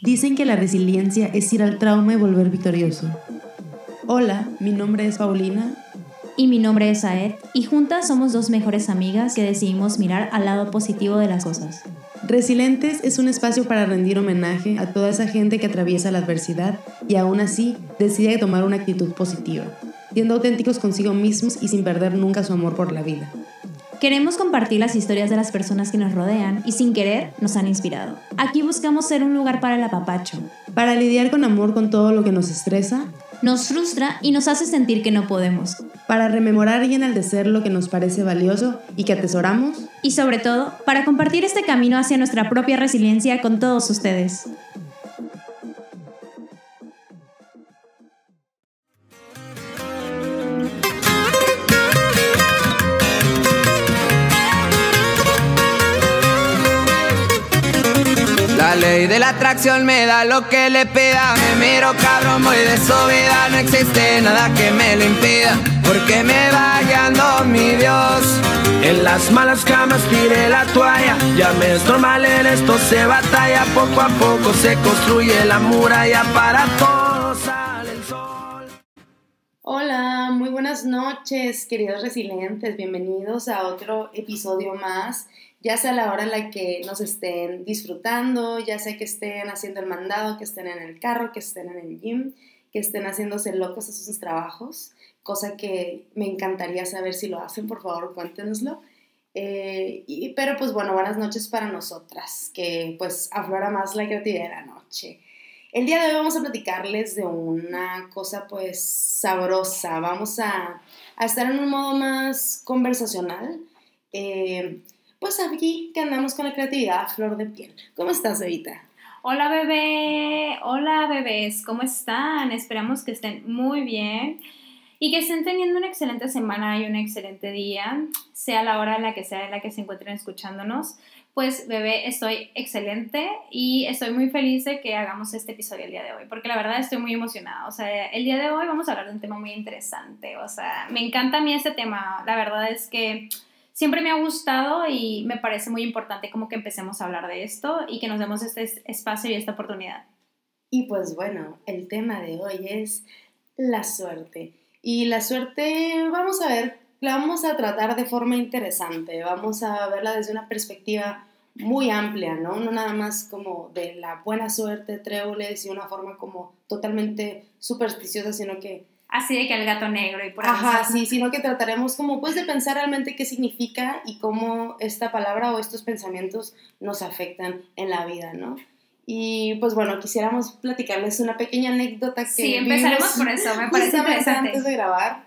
Dicen que la resiliencia es ir al trauma y volver victorioso. Hola, mi nombre es Paulina. Y mi nombre es Aed, y juntas somos dos mejores amigas que decidimos mirar al lado positivo de las cosas. Resilientes es un espacio para rendir homenaje a toda esa gente que atraviesa la adversidad y aún así decide tomar una actitud positiva, siendo auténticos consigo mismos y sin perder nunca su amor por la vida. Queremos compartir las historias de las personas que nos rodean y sin querer nos han inspirado. Aquí buscamos ser un lugar para el apapacho. Para lidiar con amor con todo lo que nos estresa, nos frustra y nos hace sentir que no podemos. Para rememorar y enaltecer lo que nos parece valioso y que atesoramos. Y sobre todo, para compartir este camino hacia nuestra propia resiliencia con todos ustedes. Ley de la atracción me da lo que le pida. Me miro cabrón, voy de su vida. No existe nada que me lo impida. Porque me va guiando mi Dios. En las malas camas tiré la toalla. Ya me es normal, en esto se batalla. Poco a poco se construye la muralla. Para todos sale el sol. Hola, muy buenas noches, queridos resilientes. Bienvenidos a otro episodio más ya sea la hora en la que nos estén disfrutando, ya sea que estén haciendo el mandado, que estén en el carro, que estén en el gym, que estén haciéndose locos a sus trabajos, cosa que me encantaría saber si lo hacen, por favor cuéntenoslo. Eh, y, pero pues bueno, buenas noches para nosotras, que pues aflora más la creatividad de la noche. El día de hoy vamos a platicarles de una cosa pues sabrosa, vamos a, estar en un modo más conversacional. Eh, pues aquí que andamos con la creatividad a flor de piel. ¿Cómo estás, Evita? Hola, bebé. Hola, bebés. ¿Cómo están? Esperamos que estén muy bien y que estén teniendo una excelente semana y un excelente día, sea la hora en la que sea en la que se encuentren escuchándonos. Pues, bebé, estoy excelente y estoy muy feliz de que hagamos este episodio el día de hoy, porque la verdad estoy muy emocionada. O sea, el día de hoy vamos a hablar de un tema muy interesante. O sea, me encanta a mí este tema. La verdad es que siempre me ha gustado y me parece muy importante como que empecemos a hablar de esto y que nos demos este espacio y esta oportunidad. Y pues bueno, el tema de hoy es la suerte. Y la suerte, vamos a ver, la vamos a tratar de forma interesante, vamos a verla desde una perspectiva muy amplia, ¿no? No nada más como de la buena suerte, tréboles y una forma como totalmente supersticiosa, sino que así de que el gato negro y por Ajá, sí, sino que trataremos como pues de pensar realmente qué significa y cómo esta palabra o estos pensamientos nos afectan en la vida, ¿no? Y pues bueno, quisiéramos platicarles una pequeña anécdota que Sí, empezaremos por eso, me parece interesante. antes de grabar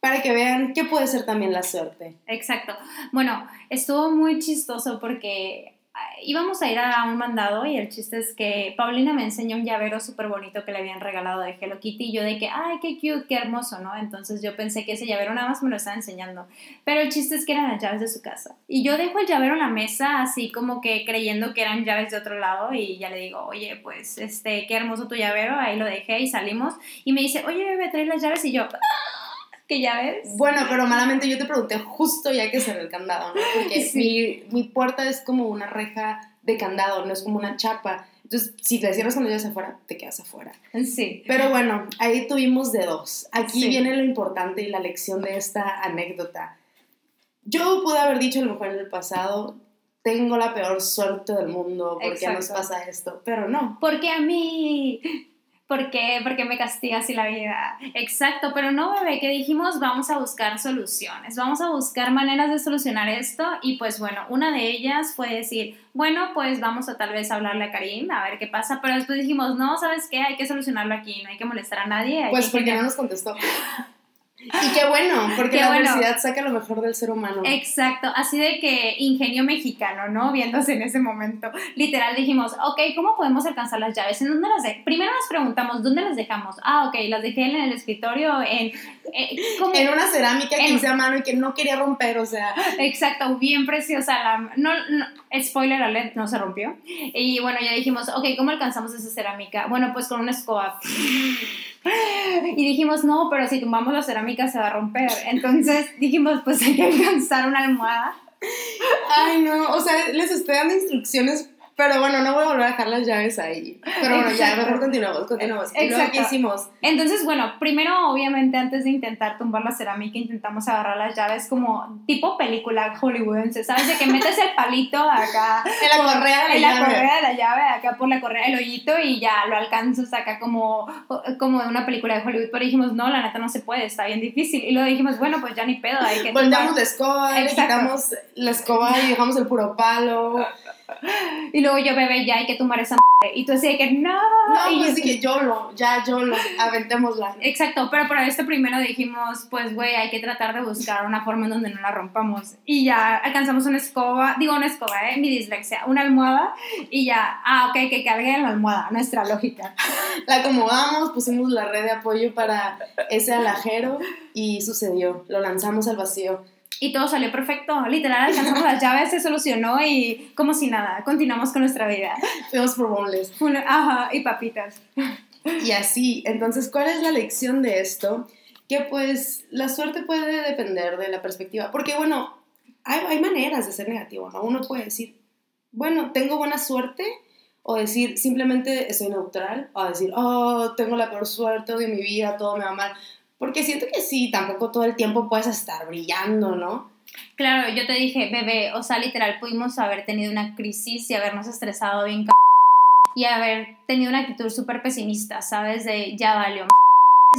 para que vean qué puede ser también la suerte. Exacto. Bueno, estuvo muy chistoso porque íbamos a ir a un mandado y el chiste es que Paulina me enseñó un llavero súper bonito que le habían regalado de Hello Kitty y yo de que, ay, qué cute, qué hermoso, ¿no? Entonces yo pensé que ese llavero nada más me lo estaba enseñando. Pero el chiste es que eran las llaves de su casa. Y yo dejo el llavero en la mesa así como que creyendo que eran llaves de otro lado y ya le digo, oye, pues, este, qué hermoso tu llavero, ahí lo dejé y salimos. Y me dice, oye, bebé, trae las llaves y yo... ¡Ah! Que ya ves. Bueno, pero malamente yo te pregunté justo ya que cerré el candado, ¿no? Porque mi, mi, puerta es como una reja de candado, no es como una chapa. Entonces, si te cierras cuando llegas afuera, te quedas afuera. Sí. Pero bueno, ahí tuvimos de dos. Aquí viene lo importante y la lección de esta anécdota. Yo pude haber dicho a lo mejor en el pasado, tengo la peor suerte del mundo, ¿por qué nos pasa esto? Pero no. Porque a mí ¿Por qué? Porque me castiga así la vida. Exacto, pero no, bebé, que dijimos vamos a buscar soluciones, vamos a buscar maneras de solucionar esto y pues bueno, una de ellas fue decir, bueno, pues vamos a tal vez hablarle a Karim, a ver qué pasa, pero después dijimos, no, ¿sabes qué? Hay que solucionarlo aquí, no hay que molestar a nadie. Pues porque no nos contestó. Y qué bueno, porque la universidad saca lo mejor del ser humano. Exacto, así de que ingenio mexicano, ¿no? Viéndose en ese momento. Literal dijimos, ok, ¿cómo podemos alcanzar las llaves? ¿En dónde las de Primero nos preguntamos, ¿dónde las dejamos? Ah, ok, las dejé en el escritorio, en... Eh, en una cerámica que hice a mano y que no quería romper, o sea... Exacto, bien preciosa. La, no, spoiler alert, no se rompió. Y bueno, ya dijimos, ok, ¿cómo alcanzamos esa cerámica? Bueno, pues con una escoba. Y dijimos, no, pero si tumbamos la cerámica se va a romper. Entonces dijimos, pues hay que alcanzar una almohada. Ay, no, o sea, les estoy dando instrucciones Pero bueno, no voy a volver a dejar las llaves ahí. Pero bueno, ya, mejor continuamos, continuamos. ¿Y luego Exacto. qué hicimos? Entonces, bueno, primero, obviamente, antes de intentar tumbar la cerámica, intentamos agarrar las llaves como tipo película hollywoodense, ¿sabes? De que metes el palito acá. En la por- correa de la en la llave. correa de la llave, acá por la correa del hoyito y ya lo alcanzas acá como, como de una película de Hollywood. Pero dijimos, no, la neta no se puede, está bien difícil. Y luego dijimos, bueno, pues ya ni pedo, hay que Volteamos la escoba, le Exacto. quitamos la escoba y dejamos el puro palo. Y luego yo, bebé, ya hay que tumbar esa madre. Y tú así de que, no. No, y yo pues así- dije, YOLO, ya YOLO, aventémosla. Exacto, pero para esto primero dijimos, pues, güey, hay que tratar de buscar una forma en donde no la rompamos. Y ya alcanzamos una escoba, digo una escoba, ¿eh? Mi dislexia, una almohada y ya, ah, ok, que cargue en la almohada, nuestra lógica. La acomodamos, pusimos la red de apoyo para ese alajero y sucedió. Lo lanzamos al vacío. Y todo salió perfecto, literal, alcanzamos las llaves, se solucionó y como si nada, continuamos con nuestra vida. Fuimos por boneless. Ajá, y papitas. Y así, entonces, ¿cuál es la lección de esto? Que pues la suerte puede depender de la perspectiva. Porque bueno, hay, hay maneras de ser negativo, ¿no? Uno puede decir, bueno, tengo buena suerte. O decir, simplemente estoy neutral. O decir, oh, tengo la peor suerte de mi vida, todo me va mal. Porque siento que sí, tampoco todo el tiempo puedes estar brillando, ¿no? Claro, yo te dije, bebé, o sea, literal, pudimos haber tenido una crisis y habernos estresado bien c y haber tenido una actitud súper pesimista, ¿sabes? De ya valió m***,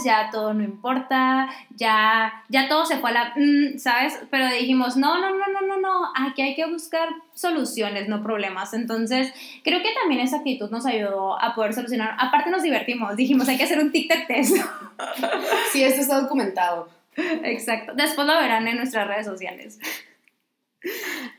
ya todo no importa, ya, ya todo se fue a la... mm, ¿Sabes? Pero dijimos, no, no, no, no, no, no, aquí hay que buscar soluciones, no problemas. Entonces, creo que también esa actitud nos ayudó a poder solucionar. Aparte nos divertimos, dijimos, hay que hacer un TikTok test. Sí, esto está documentado. Exacto. Después lo verán en nuestras redes sociales.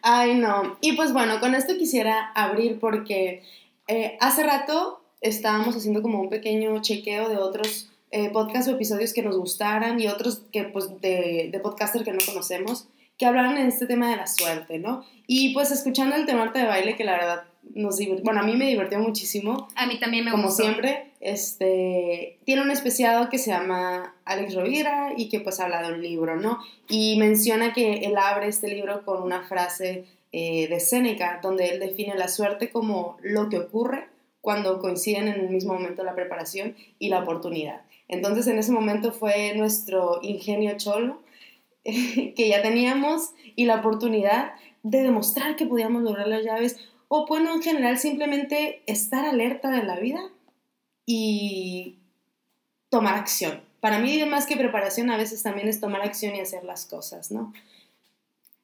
Ay, no. Y pues bueno, con esto quisiera abrir porque eh, hace rato estábamos haciendo como un pequeño chequeo de otros eh, podcasts o episodios que nos gustaran y otros que pues de, de podcaster que no conocemos que hablaron en este tema de la suerte, ¿no? Y pues escuchando el tema arte de baile que la verdad nos divirtió, bueno, a mí me divirtió muchísimo A mí también me como gustó. siempre, este, tiene un especiado que se llama Alex Rovira y que pues habla de un libro, ¿no? Y menciona que él abre este libro con una frase eh, de Séneca, donde él define la suerte como lo que ocurre cuando coinciden en el mismo momento la preparación y la oportunidad. Entonces en ese momento fue nuestro ingenio cholo que ya teníamos y la oportunidad de demostrar que podíamos lograr las llaves o bueno, en general simplemente estar alerta de la vida y tomar acción. Para mí, más que preparación, a veces también es tomar acción y hacer las cosas, ¿no?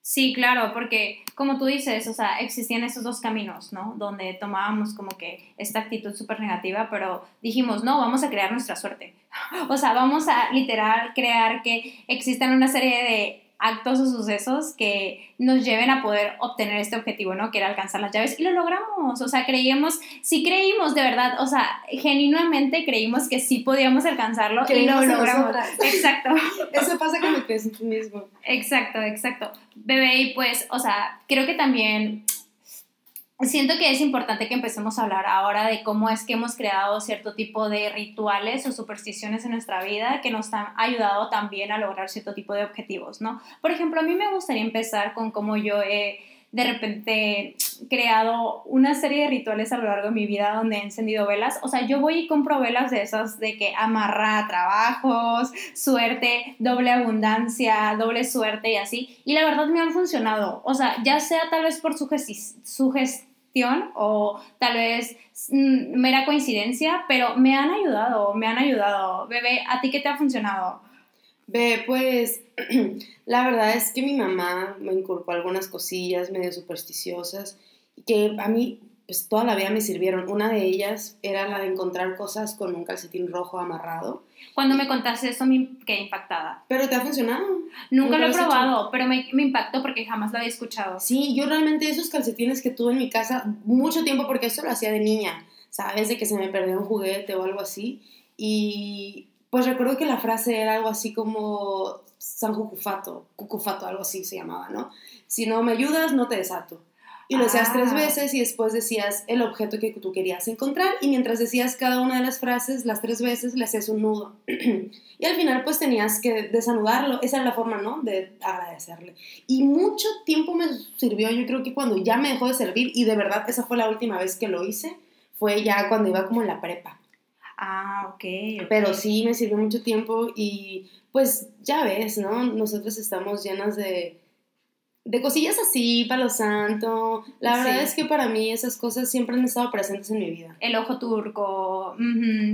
Sí, claro, porque como tú dices, o sea, existían esos dos caminos, ¿no? Donde tomábamos como que esta actitud súper negativa, pero dijimos, no, vamos a crear nuestra suerte. O sea, vamos a literal crear que existan una serie de actos o sucesos que nos lleven a poder obtener este objetivo, ¿no? Que era alcanzar las llaves y lo logramos, o sea, creíamos, sí creímos de verdad, o sea, genuinamente creímos que sí podíamos alcanzarlo Creímos y lo logramos. Exacto. Eso pasa en ti mismo. Exacto, exacto. Bebé, y pues, o sea, creo que también siento que es importante que empecemos a hablar ahora de cómo es que hemos creado cierto tipo de rituales o supersticiones en nuestra vida que nos han ayudado también a lograr cierto tipo de objetivos, ¿no? Por ejemplo, a mí me gustaría empezar con cómo yo he de repente creado una serie de rituales a lo largo de mi vida donde he encendido velas. O sea, yo voy y compro velas de esas de que amarra trabajos, suerte, doble abundancia, doble suerte y así. Y la verdad me han funcionado. O sea, ya sea tal vez por sugesti- o tal vez mm, mera coincidencia, pero me han ayudado, me han ayudado. Bebé, ¿a ti qué te ha funcionado? Ve, pues la verdad es que mi mamá me inculcó algunas cosillas medio supersticiosas que a mí pues toda la vida me sirvieron. Una de ellas era la de encontrar cosas con un calcetín rojo amarrado. Cuando me contaste eso me quedé impactada. Pero te ha funcionado. Nunca lo he hecho? probado, pero me, me impactó porque jamás lo había escuchado. Sí, yo realmente esos calcetines que tuve en mi casa mucho tiempo, porque eso lo hacía de niña, ¿sabes? De que se me perdió un juguete o algo así. Y pues recuerdo que la frase era algo así como San Cucufato, Cucufato, algo así se llamaba, ¿no? Si no me ayudas, no te desato. Y lo hacías tres Ah. veces y después decías el objeto que tú querías encontrar y mientras decías cada una de las frases, las tres veces, le hacías un nudo. y al final pues tenías que desanudarlo. Esa era la forma, ¿no? De agradecerle. Y mucho tiempo me sirvió, yo creo que cuando ya me dejó de servir y de verdad esa fue la última vez que lo hice, fue ya cuando iba como en la prepa. Ah, ok. ok. Pero sí me sirvió mucho tiempo y pues ya ves, ¿no? Nosotros estamos llenas de, de cosillas así, palo santo. La verdad Sí. es que para mí esas cosas siempre han estado presentes en mi vida. El ojo turco,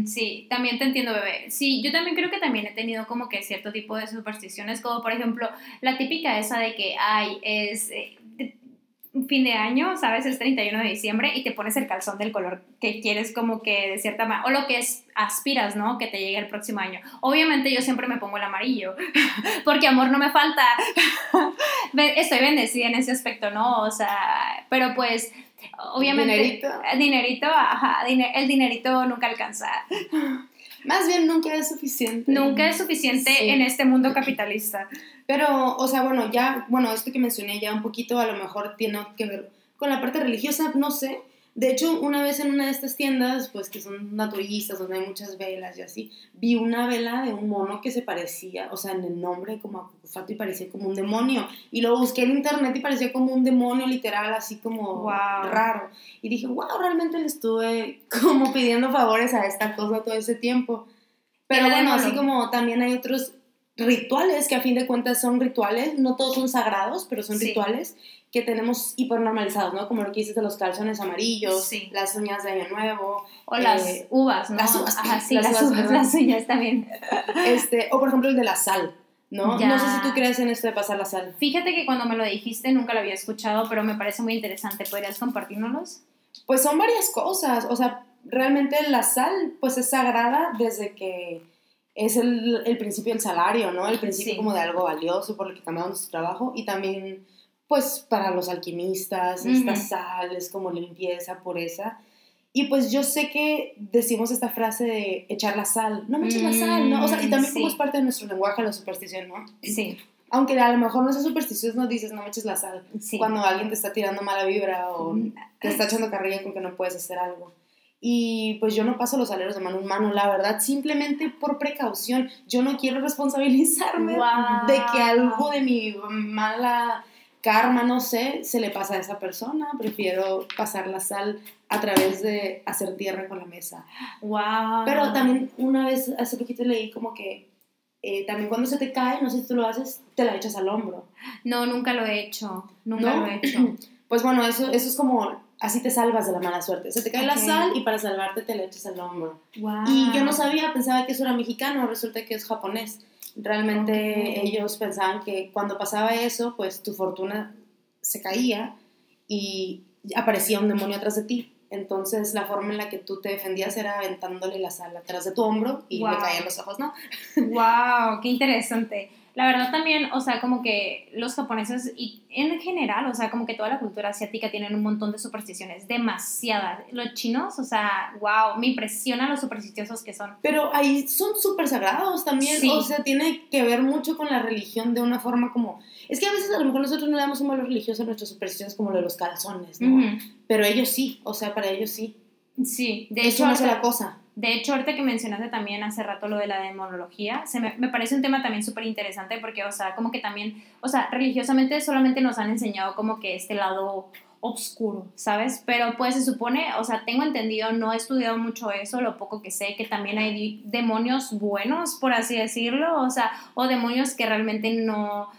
sí, también te entiendo, bebé. Sí, yo también creo que también he tenido como que cierto tipo de supersticiones, como por ejemplo la típica esa de que, ay, es eh, fin de año, ¿sabes? Es 31 de diciembre y te pones el calzón del color que quieres como que de cierta manera, o lo que es, aspiras, ¿no? Que te llegue el próximo año. Obviamente yo siempre me pongo el amarillo, porque amor no me falta. Estoy bendecida en ese aspecto, ¿no? O sea, pero pues... Obviamente, Dinerito. dinerito, ajá, el dinerito nunca alcanza. Más bien nunca es suficiente. Nunca es suficiente Sí. en este mundo capitalista. Pero, o sea, bueno, ya, bueno, esto que mencioné ya un poquito a lo mejor tiene que ver con la parte religiosa, no sé. De hecho, una vez en una de estas tiendas, pues que son naturistas, donde hay muchas velas y así, vi una vela de un mono que se parecía, o sea, en el nombre como a Cucufato y parecía como un demonio. Y lo busqué en internet y parecía como un demonio literal, así como Guau. raro. Y dije, wow, realmente le estuve como pidiendo favores a esta cosa todo ese tiempo. Pero bueno, así como también hay otros rituales que a fin de cuentas son rituales, no todos son sagrados, pero son Sí. rituales que tenemos hipernormalizados, ¿no? Como lo que dices de los calzones amarillos, Sí. las uñas de Año Nuevo, O Eh, las uvas, ¿no? las uvas, Ajá, sí, las las, uvas, uvas, las uñas también. este, o por ejemplo el de la sal, ¿no? Ya. No sé si tú crees en esto de pasar la sal. Fíjate que cuando me lo dijiste nunca lo había escuchado, pero me parece muy interesante. ¿Podrías compartirnos? Pues son varias cosas, o sea, realmente la sal pues es sagrada desde que es el, el principio del salario, ¿no? El principio Sí. como de algo valioso por lo que cambiamos su trabajo y también pues para los alquimistas, esta Ujú. sal es como limpieza, pureza. Y pues yo sé que decimos esta frase de echar la sal, no me eches la sal, ¿no? O sea, y también como Mm, sí. es parte de nuestro lenguaje la superstición, ¿no? Sí, Aunque a lo mejor no seas supersticioso, no dices no me eches la sal. sí. Cuando alguien te está tirando mala vibra o Mm, te está echando carrilla con que no puedes hacer algo. Y pues yo no paso los aleros de mano en mano, la verdad, simplemente por precaución. Yo no quiero responsabilizarme Guau. de que algo de mi mala karma, no sé, se le pasa a esa persona. Prefiero pasar la sal a través de hacer tierra con la mesa. Wow. Pero también una vez, hace poquito leí como que eh, también cuando se te cae, no sé si tú lo haces, te la echas al hombro. No, nunca lo he hecho. Nunca ¿No? lo he hecho. Pues bueno, eso, eso es como, así te salvas de la mala suerte. Se te cae la Ok. sal y para salvarte te la echas al hombro. Wow. Y yo no sabía, pensaba que eso era mexicano, resulta que es japonés. Realmente Ok. ellos pensaban que cuando pasaba eso, pues tu fortuna se caía y aparecía un demonio atrás de ti. Entonces la forma en la que tú te defendías era aventándole la sal atrás de tu hombro y le Wow. caían los ojos, ¿no? Wow, qué interesante. La verdad también, o sea, como que los japoneses y en general, o sea, como que toda la cultura asiática tienen un montón de supersticiones, demasiadas. Los chinos, o sea, wow, me impresiona los supersticiosos que son. Pero ahí son súper sagrados también, Sí. o sea, tiene que ver mucho con la religión de una forma como... Es que a veces a lo mejor nosotros no le damos un valor religioso a nuestras supersticiones como lo de los calzones, ¿no? Ujú. Pero ellos sí, o sea, para ellos sí. Sí, de es hecho, una ahorita- sola cosa. De hecho, ahorita que mencionaste también hace rato lo de la demonología, se me, me parece un tema también súper interesante porque, o sea, como que también, o sea, religiosamente solamente nos han enseñado como que este lado oscuro, ¿sabes? Pero pues se supone, o sea, tengo entendido, no he estudiado mucho eso, lo poco que sé, que también hay demonios buenos, por así decirlo, o sea, o demonios que realmente no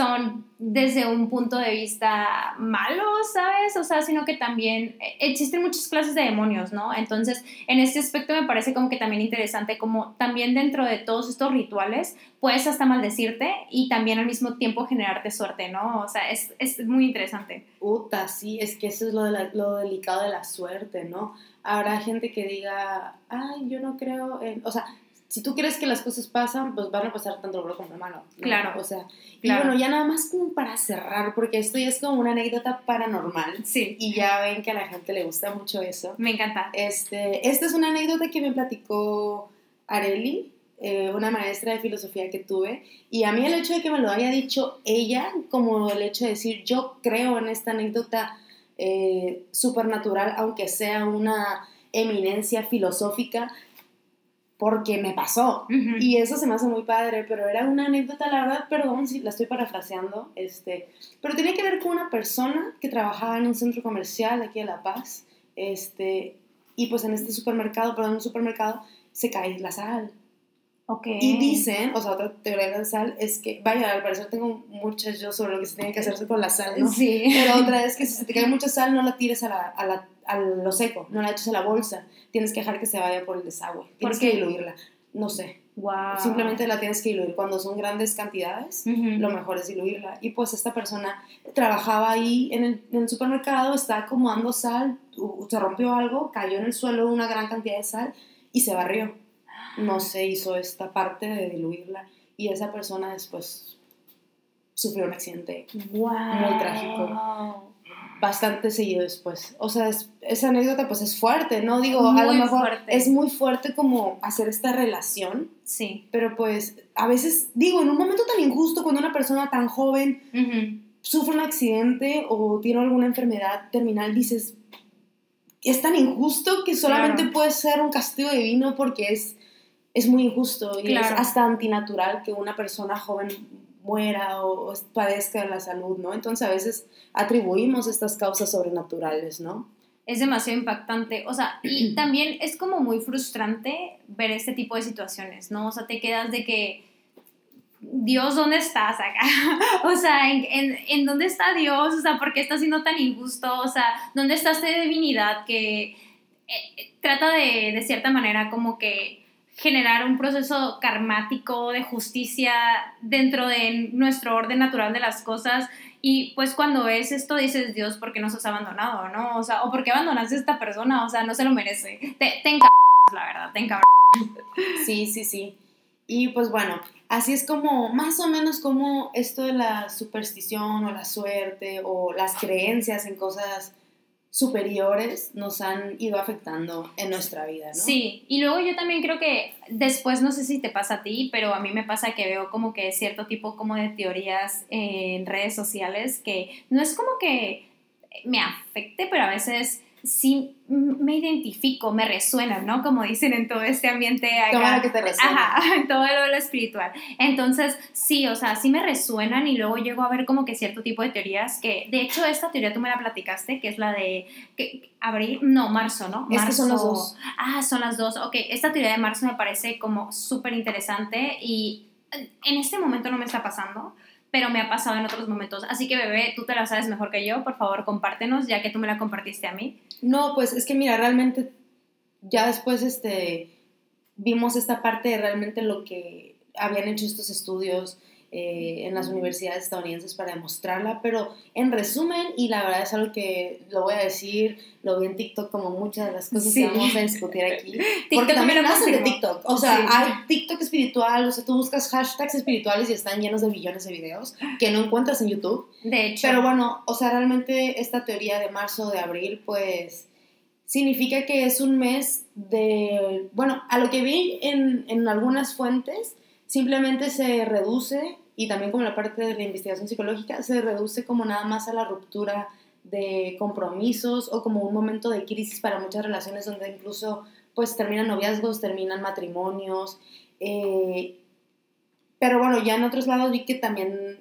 son desde un punto de vista malo, ¿sabes? O sea, sino que también eh, existen muchas clases de demonios, ¿no? Entonces, en este aspecto me parece como que también interesante, como también dentro de todos estos rituales puedes hasta maldecirte y también al mismo tiempo generarte suerte, ¿no? O sea, es, es muy interesante. Puta, sí, es que eso es lo, de lo delicado de la suerte, ¿no? Habrá gente que diga, ay, yo no creo en... O sea, si tú crees que las cosas pasan, pues van a pasar tanto lo bueno como lo malo. ¿no? Claro, O sea, claro. y bueno, ya nada más como para cerrar, porque esto ya es como una anécdota paranormal. Sí, Y ya ven que a la gente le gusta mucho eso. me encanta. Este, esta es una anécdota que me platicó Areli, eh, una maestra de filosofía que tuve, y a mí el hecho de que me lo haya dicho ella, como el hecho de decir yo creo en esta anécdota, eh, supernatural, aunque sea una eminencia filosófica, porque me pasó. Ujú. Y eso se me hace muy padre, pero era una anécdota, la verdad, perdón si la estoy parafraseando, este, pero tenía que ver con una persona que trabajaba en un centro comercial aquí de La Paz, este, y pues en este supermercado, perdón, en un supermercado, se cae la sal. Ok. Y dicen, o sea, otra teoría de la sal es que, vaya, al parecer tengo muchas yo sobre lo que se tiene que hacerse con la sal, ¿no? Sí. Pero otra es que si se te cae mucha sal, no la tires a, la, a, la, a lo seco, no la eches a la bolsa. Tienes que dejar que se vaya por el desagüe. Tienes qué? que diluirla. No sé. Wow. Simplemente la tienes que diluir. Cuando son grandes cantidades, Ujú. lo mejor es diluirla. Y pues esta persona trabajaba ahí en el, en el supermercado, estaba acomodando sal, se rompió algo, cayó en el suelo una gran cantidad de sal y se barrió. No se hizo esta parte de diluirla. Y esa persona después sufrió un accidente Wow. Muy trágico. bastante seguido después. O sea, es- esa anécdota pues es fuerte, ¿no? Digo, a lo Muy mejor fuerte. es muy fuerte como hacer esta relación, Sí. pero pues a veces, digo, en un momento tan injusto, cuando una persona tan joven sufre un accidente o tiene alguna enfermedad terminal, dices, es tan injusto que solamente Claro. puede ser un castigo divino porque es, es muy injusto y es Claro. hasta antinatural que una persona joven muera o, o padezca de la salud, ¿no? Entonces a veces atribuimos estas causas sobrenaturales, ¿no? es demasiado impactante. O sea, y también es como muy frustrante ver este tipo de situaciones, ¿no? O sea, te quedas de que, Dios, ¿dónde estás acá? o sea, ¿en, en, en dónde está Dios? O sea, ¿por qué está siendo tan injusto? O sea, ¿dónde está esta divinidad que eh, trata de, de cierta manera, como que generar un proceso karmático de justicia dentro de nuestro orden natural de las cosas y pues cuando ves esto dices, Dios, ¿por qué nos has abandonado? ¿No? O sea, ¿o por qué abandonaste a esta persona? O sea, no se lo merece. Te, te la verdad, te encab- Sí, sí, sí. Y pues bueno, así es como, más o menos como esto de la superstición o la suerte o las creencias en cosas superiores nos han ido afectando en nuestra vida, ¿no? Sí, y luego yo también creo que después, no sé si te pasa a ti, pero a mí me pasa que veo como que cierto tipo como de teorías en redes sociales que no es como que me afecte, pero a veces sí me identifico, me resuena, ¿no? Como dicen en todo este ambiente acá. Toma lo que te resuena. Ajá, en todo lo, lo espiritual. Entonces, sí, o sea, sí me resuenan y luego llego a ver como que cierto tipo de teorías que, de hecho, esta teoría tú me la platicaste, que es la de, que, abril, no, marzo, ¿no? Es que Marzo. son los dos. Ah, son las dos. Ok, esta teoría de marzo me parece como súper interesante y en este momento no me está pasando, pero me ha pasado en otros momentos. Así que, bebé, tú te la sabes mejor que yo, por favor, compártenos, ya que tú me la compartiste a mí. No, pues es que mira, realmente ya después este, vimos esta parte de realmente lo que habían hecho estos estudios eh, en las universidades estadounidenses para demostrarla, pero en resumen, y la verdad es algo que lo voy a decir, lo vi en TikTok como muchas de las cosas Sí. que vamos a discutir aquí, porque también lo nacen de. TikTok, o sea, Sí. hay TikTok espiritual, o sea, tú buscas hashtags espirituales y están llenos de billones de videos que no encuentras en YouTube, De hecho, pero bueno, o sea, realmente esta teoría de marzo, de abril, pues significa que es un mes de, bueno, a lo que vi en, en algunas fuentes, simplemente se reduce, y también como la parte de la investigación psicológica, se reduce como nada más a la ruptura de compromisos o como un momento de crisis para muchas relaciones donde incluso pues terminan noviazgos, terminan matrimonios. eh, pero bueno, ya en otros lados vi que también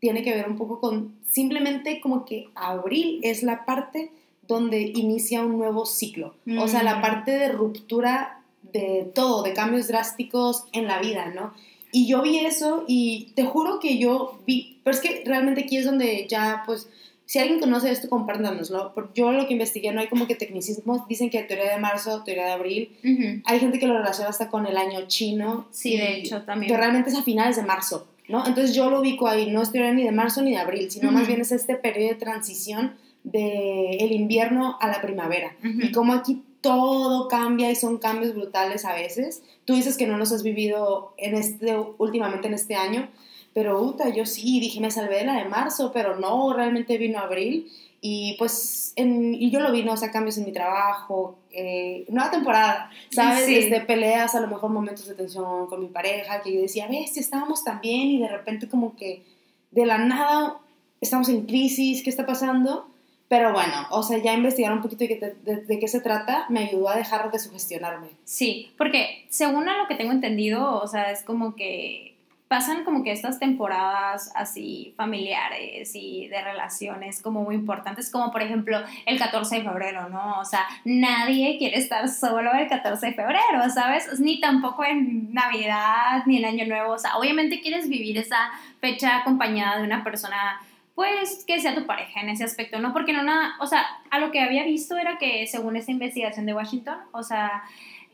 tiene que ver un poco con simplemente como que abril es la parte donde inicia un nuevo ciclo. O sea, la Mm. parte de ruptura de todo, de cambios drásticos en la vida, ¿no? Y yo vi eso y te juro que yo vi, pero es que realmente aquí es donde ya, pues, si alguien conoce esto, compártanoslo. Porque yo lo que investigué no hay como que tecnicismos, dicen que teoría de marzo, teoría de abril, ujú, hay gente que lo relaciona hasta con el año chino. Sí, de hecho, también. Que realmente es a finales de marzo, ¿no? Entonces yo lo ubico ahí, no es teoría ni de marzo ni de abril, sino más Ujú. bien es este periodo de transición del invierno a la primavera. Ujú. Y como aquí todo cambia y son cambios brutales a veces. Tú dices que no los has vivido en este, últimamente en este año, pero Uta, yo sí, dije, me salvé de la de marzo, pero no, realmente vino abril. Y pues, en, y yo lo vi, ¿no? O sea, cambios en mi trabajo, eh, nueva temporada, ¿sabes? Sí. Desde peleas, a lo mejor momentos de tensión con mi pareja, que yo decía, ves, estábamos tan bien y de repente como que de la nada estamos en crisis, ¿qué está pasando? Pero bueno, o sea, ya investigar un poquito de, qué- se trata me ayudó a dejar de sugestionarme. Sí, porque según a lo que tengo entendido, o sea, es como que pasan como que estas temporadas así familiares y de relaciones como muy importantes, como por ejemplo el 14 de febrero, ¿no? O sea, nadie quiere estar solo el 14 de febrero, ¿sabes? Ni tampoco en Navidad, ni en Año Nuevo, o sea, obviamente quieres vivir esa fecha acompañada de una persona pues que sea tu pareja en ese aspecto, ¿no? Porque no nada, o sea, a lo que había visto era que según esta investigación de Washington, o sea,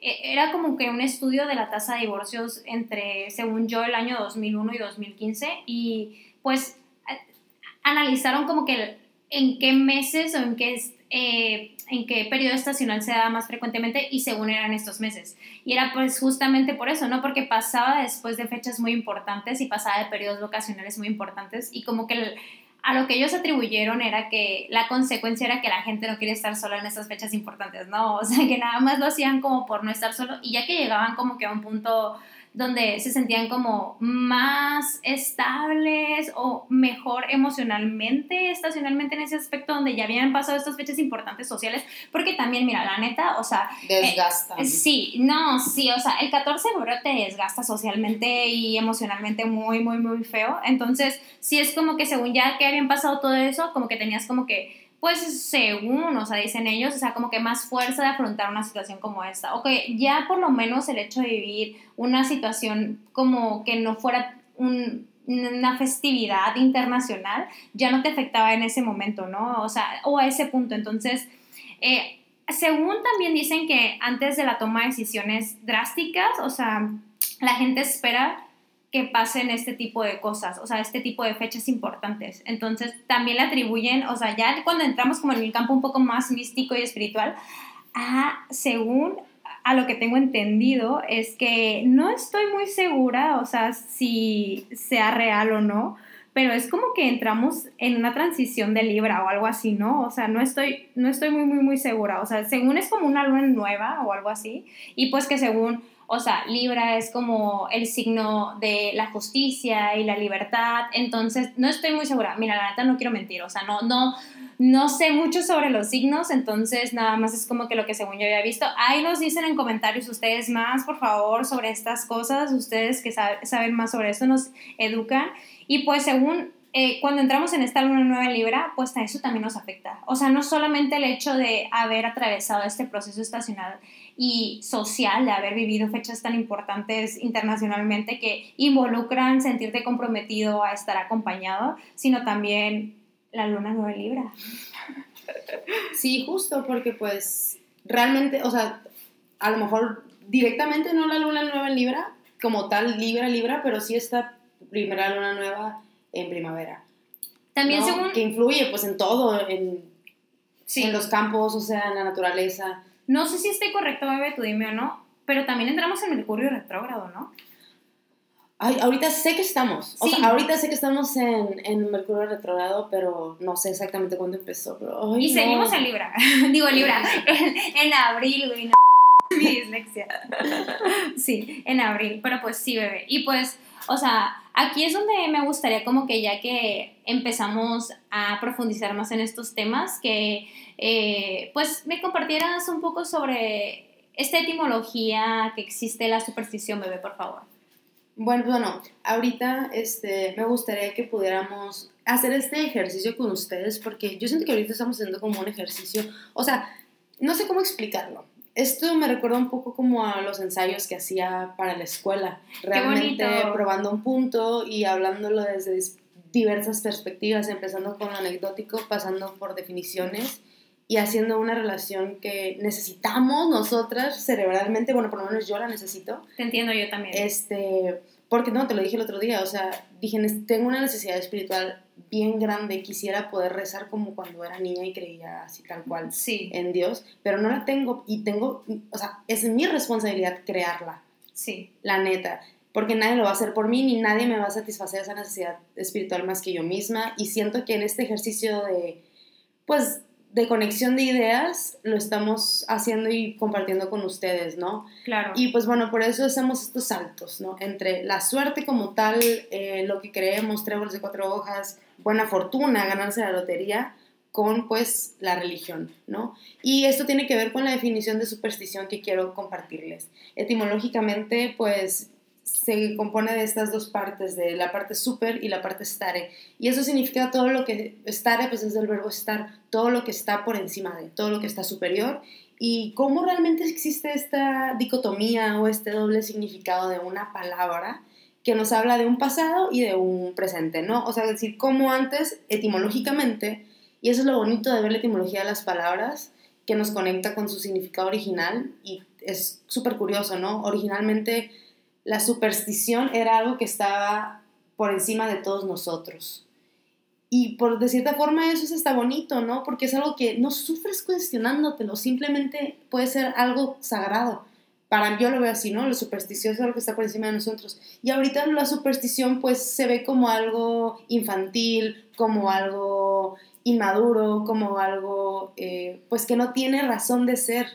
e- era como que un estudio de la tasa de divorcios entre, según yo, el año 2001 y 2015 y pues analizaron como que en qué meses o en qué, eh, en qué periodo estacional se daba más frecuentemente y según eran estos meses. Y era pues justamente por eso, ¿no? Porque pasaba después de fechas muy importantes y pasaba de periodos vocacionales muy importantes y como que el- a lo que ellos atribuyeron era que la consecuencia era que la gente no quiere estar sola en esas fechas importantes, ¿no? O sea, que nada más lo hacían como por no estar solo y ya que llegaban como que a un punto donde se sentían como más estables o mejor emocionalmente, estacionalmente en ese aspecto donde ya habían pasado estas fechas importantes sociales, porque también, mira, la neta, o sea, Desgastan. eh, sí, no, sí, o sea, el 14 de febrero te desgasta socialmente y emocionalmente muy, muy, muy feo. Entonces, sí es como que según ya que habían pasado todo eso, como que tenías como que, pues según, o sea, dicen ellos, o sea, como que más fuerza de afrontar una situación como esta. O que ya por lo menos el hecho de vivir una situación como que no fuera un una festividad internacional ya no te afectaba en ese momento, ¿no? O sea, o a ese punto. Entonces, eh, según también dicen que antes de la toma de decisiones drásticas, o sea, la gente espera que pasen este tipo de cosas, o sea, este tipo de fechas importantes. Entonces, también le atribuyen, o sea, ya cuando entramos como en el campo un poco más místico y espiritual, a, según a lo que tengo entendido, es que no estoy muy segura, o sea, si sea real o no, pero es como que entramos en una transición de Libra o algo así, ¿no? O sea, no estoy, no estoy muy, muy, muy segura. O sea, según es como una luna nueva o algo así, y pues que según, o sea, Libra es como el signo de la justicia y la libertad, entonces no estoy muy segura. Mira, la neta no quiero mentir, o sea, no, no, no sé mucho sobre los signos, entonces nada más es como que lo que según yo había visto. Ahí nos dicen en comentarios ustedes más, por favor, sobre estas cosas, ustedes que sab- saben más sobre esto nos educan. Y pues según eh, cuando entramos en esta luna nueva en Libra, pues a eso también nos afecta. O sea, no solamente el hecho de haber atravesado este proceso estacional y social, de haber vivido fechas tan importantes internacionalmente que involucran sentirte comprometido a estar acompañado, sino también la luna nueva Libra. Sí, justo, porque pues realmente, o sea, a lo mejor directamente no la luna nueva en Libra, como tal Libra, Libra, pero sí esta primera luna nueva en primavera. También ¿no? según... Que influye pues en todo, en, sí. en los campos, o sea, en la naturaleza. No sé si esté correcto, bebé, tú dime o no, pero también entramos en Mercurio retrógrado, ¿no? Ay, ahorita sé que estamos, o Sí. sea, ahorita sé que estamos en, en Mercurio retrogrado, pero no sé exactamente cuándo empezó, pero... ay, Y no. seguimos en Libra, digo Libra, en, en abril, güey, no, mi dislexia. Sí, en abril, pero pues sí, bebé. Y pues, o sea, aquí es donde me gustaría como que ya que empezamos a profundizar más en estos temas, que eh, pues me compartieras un poco sobre esta etimología que existe la superstición, bebé, por favor. Bueno, bueno, ahorita este, me gustaría que pudiéramos hacer este ejercicio con ustedes porque yo siento que ahorita estamos haciendo como un ejercicio, o sea, no sé cómo explicarlo. Esto me recuerda un poco como a los ensayos que hacía para la escuela, realmente probando un punto y hablándolo desde diversas perspectivas, empezando con lo anecdótico, pasando por definiciones y haciendo una relación que necesitamos nosotras cerebralmente, bueno, por lo menos yo la necesito, Te entiendo yo también. este, porque no, te lo dije el otro día, o sea, dije, "Nes- tengo una necesidad espiritual bien grande, quisiera poder rezar como cuando era niña y creía así tal cual sí, en Dios, pero no la tengo y tengo, o sea, es mi responsabilidad crearla, sí. la neta, porque nadie lo va a hacer por mí ni nadie me va a satisfacer esa necesidad espiritual más que yo misma y siento que en este ejercicio de, pues, de conexión de ideas lo estamos haciendo y compartiendo con ustedes, ¿no? Claro. Y pues bueno, por eso hacemos estos saltos, ¿no? Entre la suerte como tal, eh, lo que creemos, tréboles de cuatro hojas, buena fortuna, ganarse la lotería, con pues la religión, ¿no? Y esto tiene que ver con la definición de superstición que quiero compartirles. Etimológicamente, pues se compone de estas dos partes, de la parte super y la parte stare. Y eso significa todo lo que, stare pues es del verbo estar, todo lo que está por encima de, todo lo que está superior. Y cómo realmente existe esta dicotomía o este doble significado de una palabra que nos habla de un pasado y de un presente, ¿no? O sea, es decir, cómo antes, etimológicamente, y eso es lo bonito de ver la etimología de las palabras, que nos conecta con su significado original y es súper curioso, ¿no? Originalmente la superstición era algo que estaba por encima de todos nosotros. Y por de cierta forma eso es hasta bonito, ¿no? Porque es algo que no sufres cuestionándotelo, simplemente puede ser algo sagrado. Para yo lo veo así, ¿no? Lo supersticioso es algo que está por encima de nosotros. Y ahorita la superstición pues se ve como algo infantil, como algo inmaduro, como algo eh, pues que no tiene razón de ser.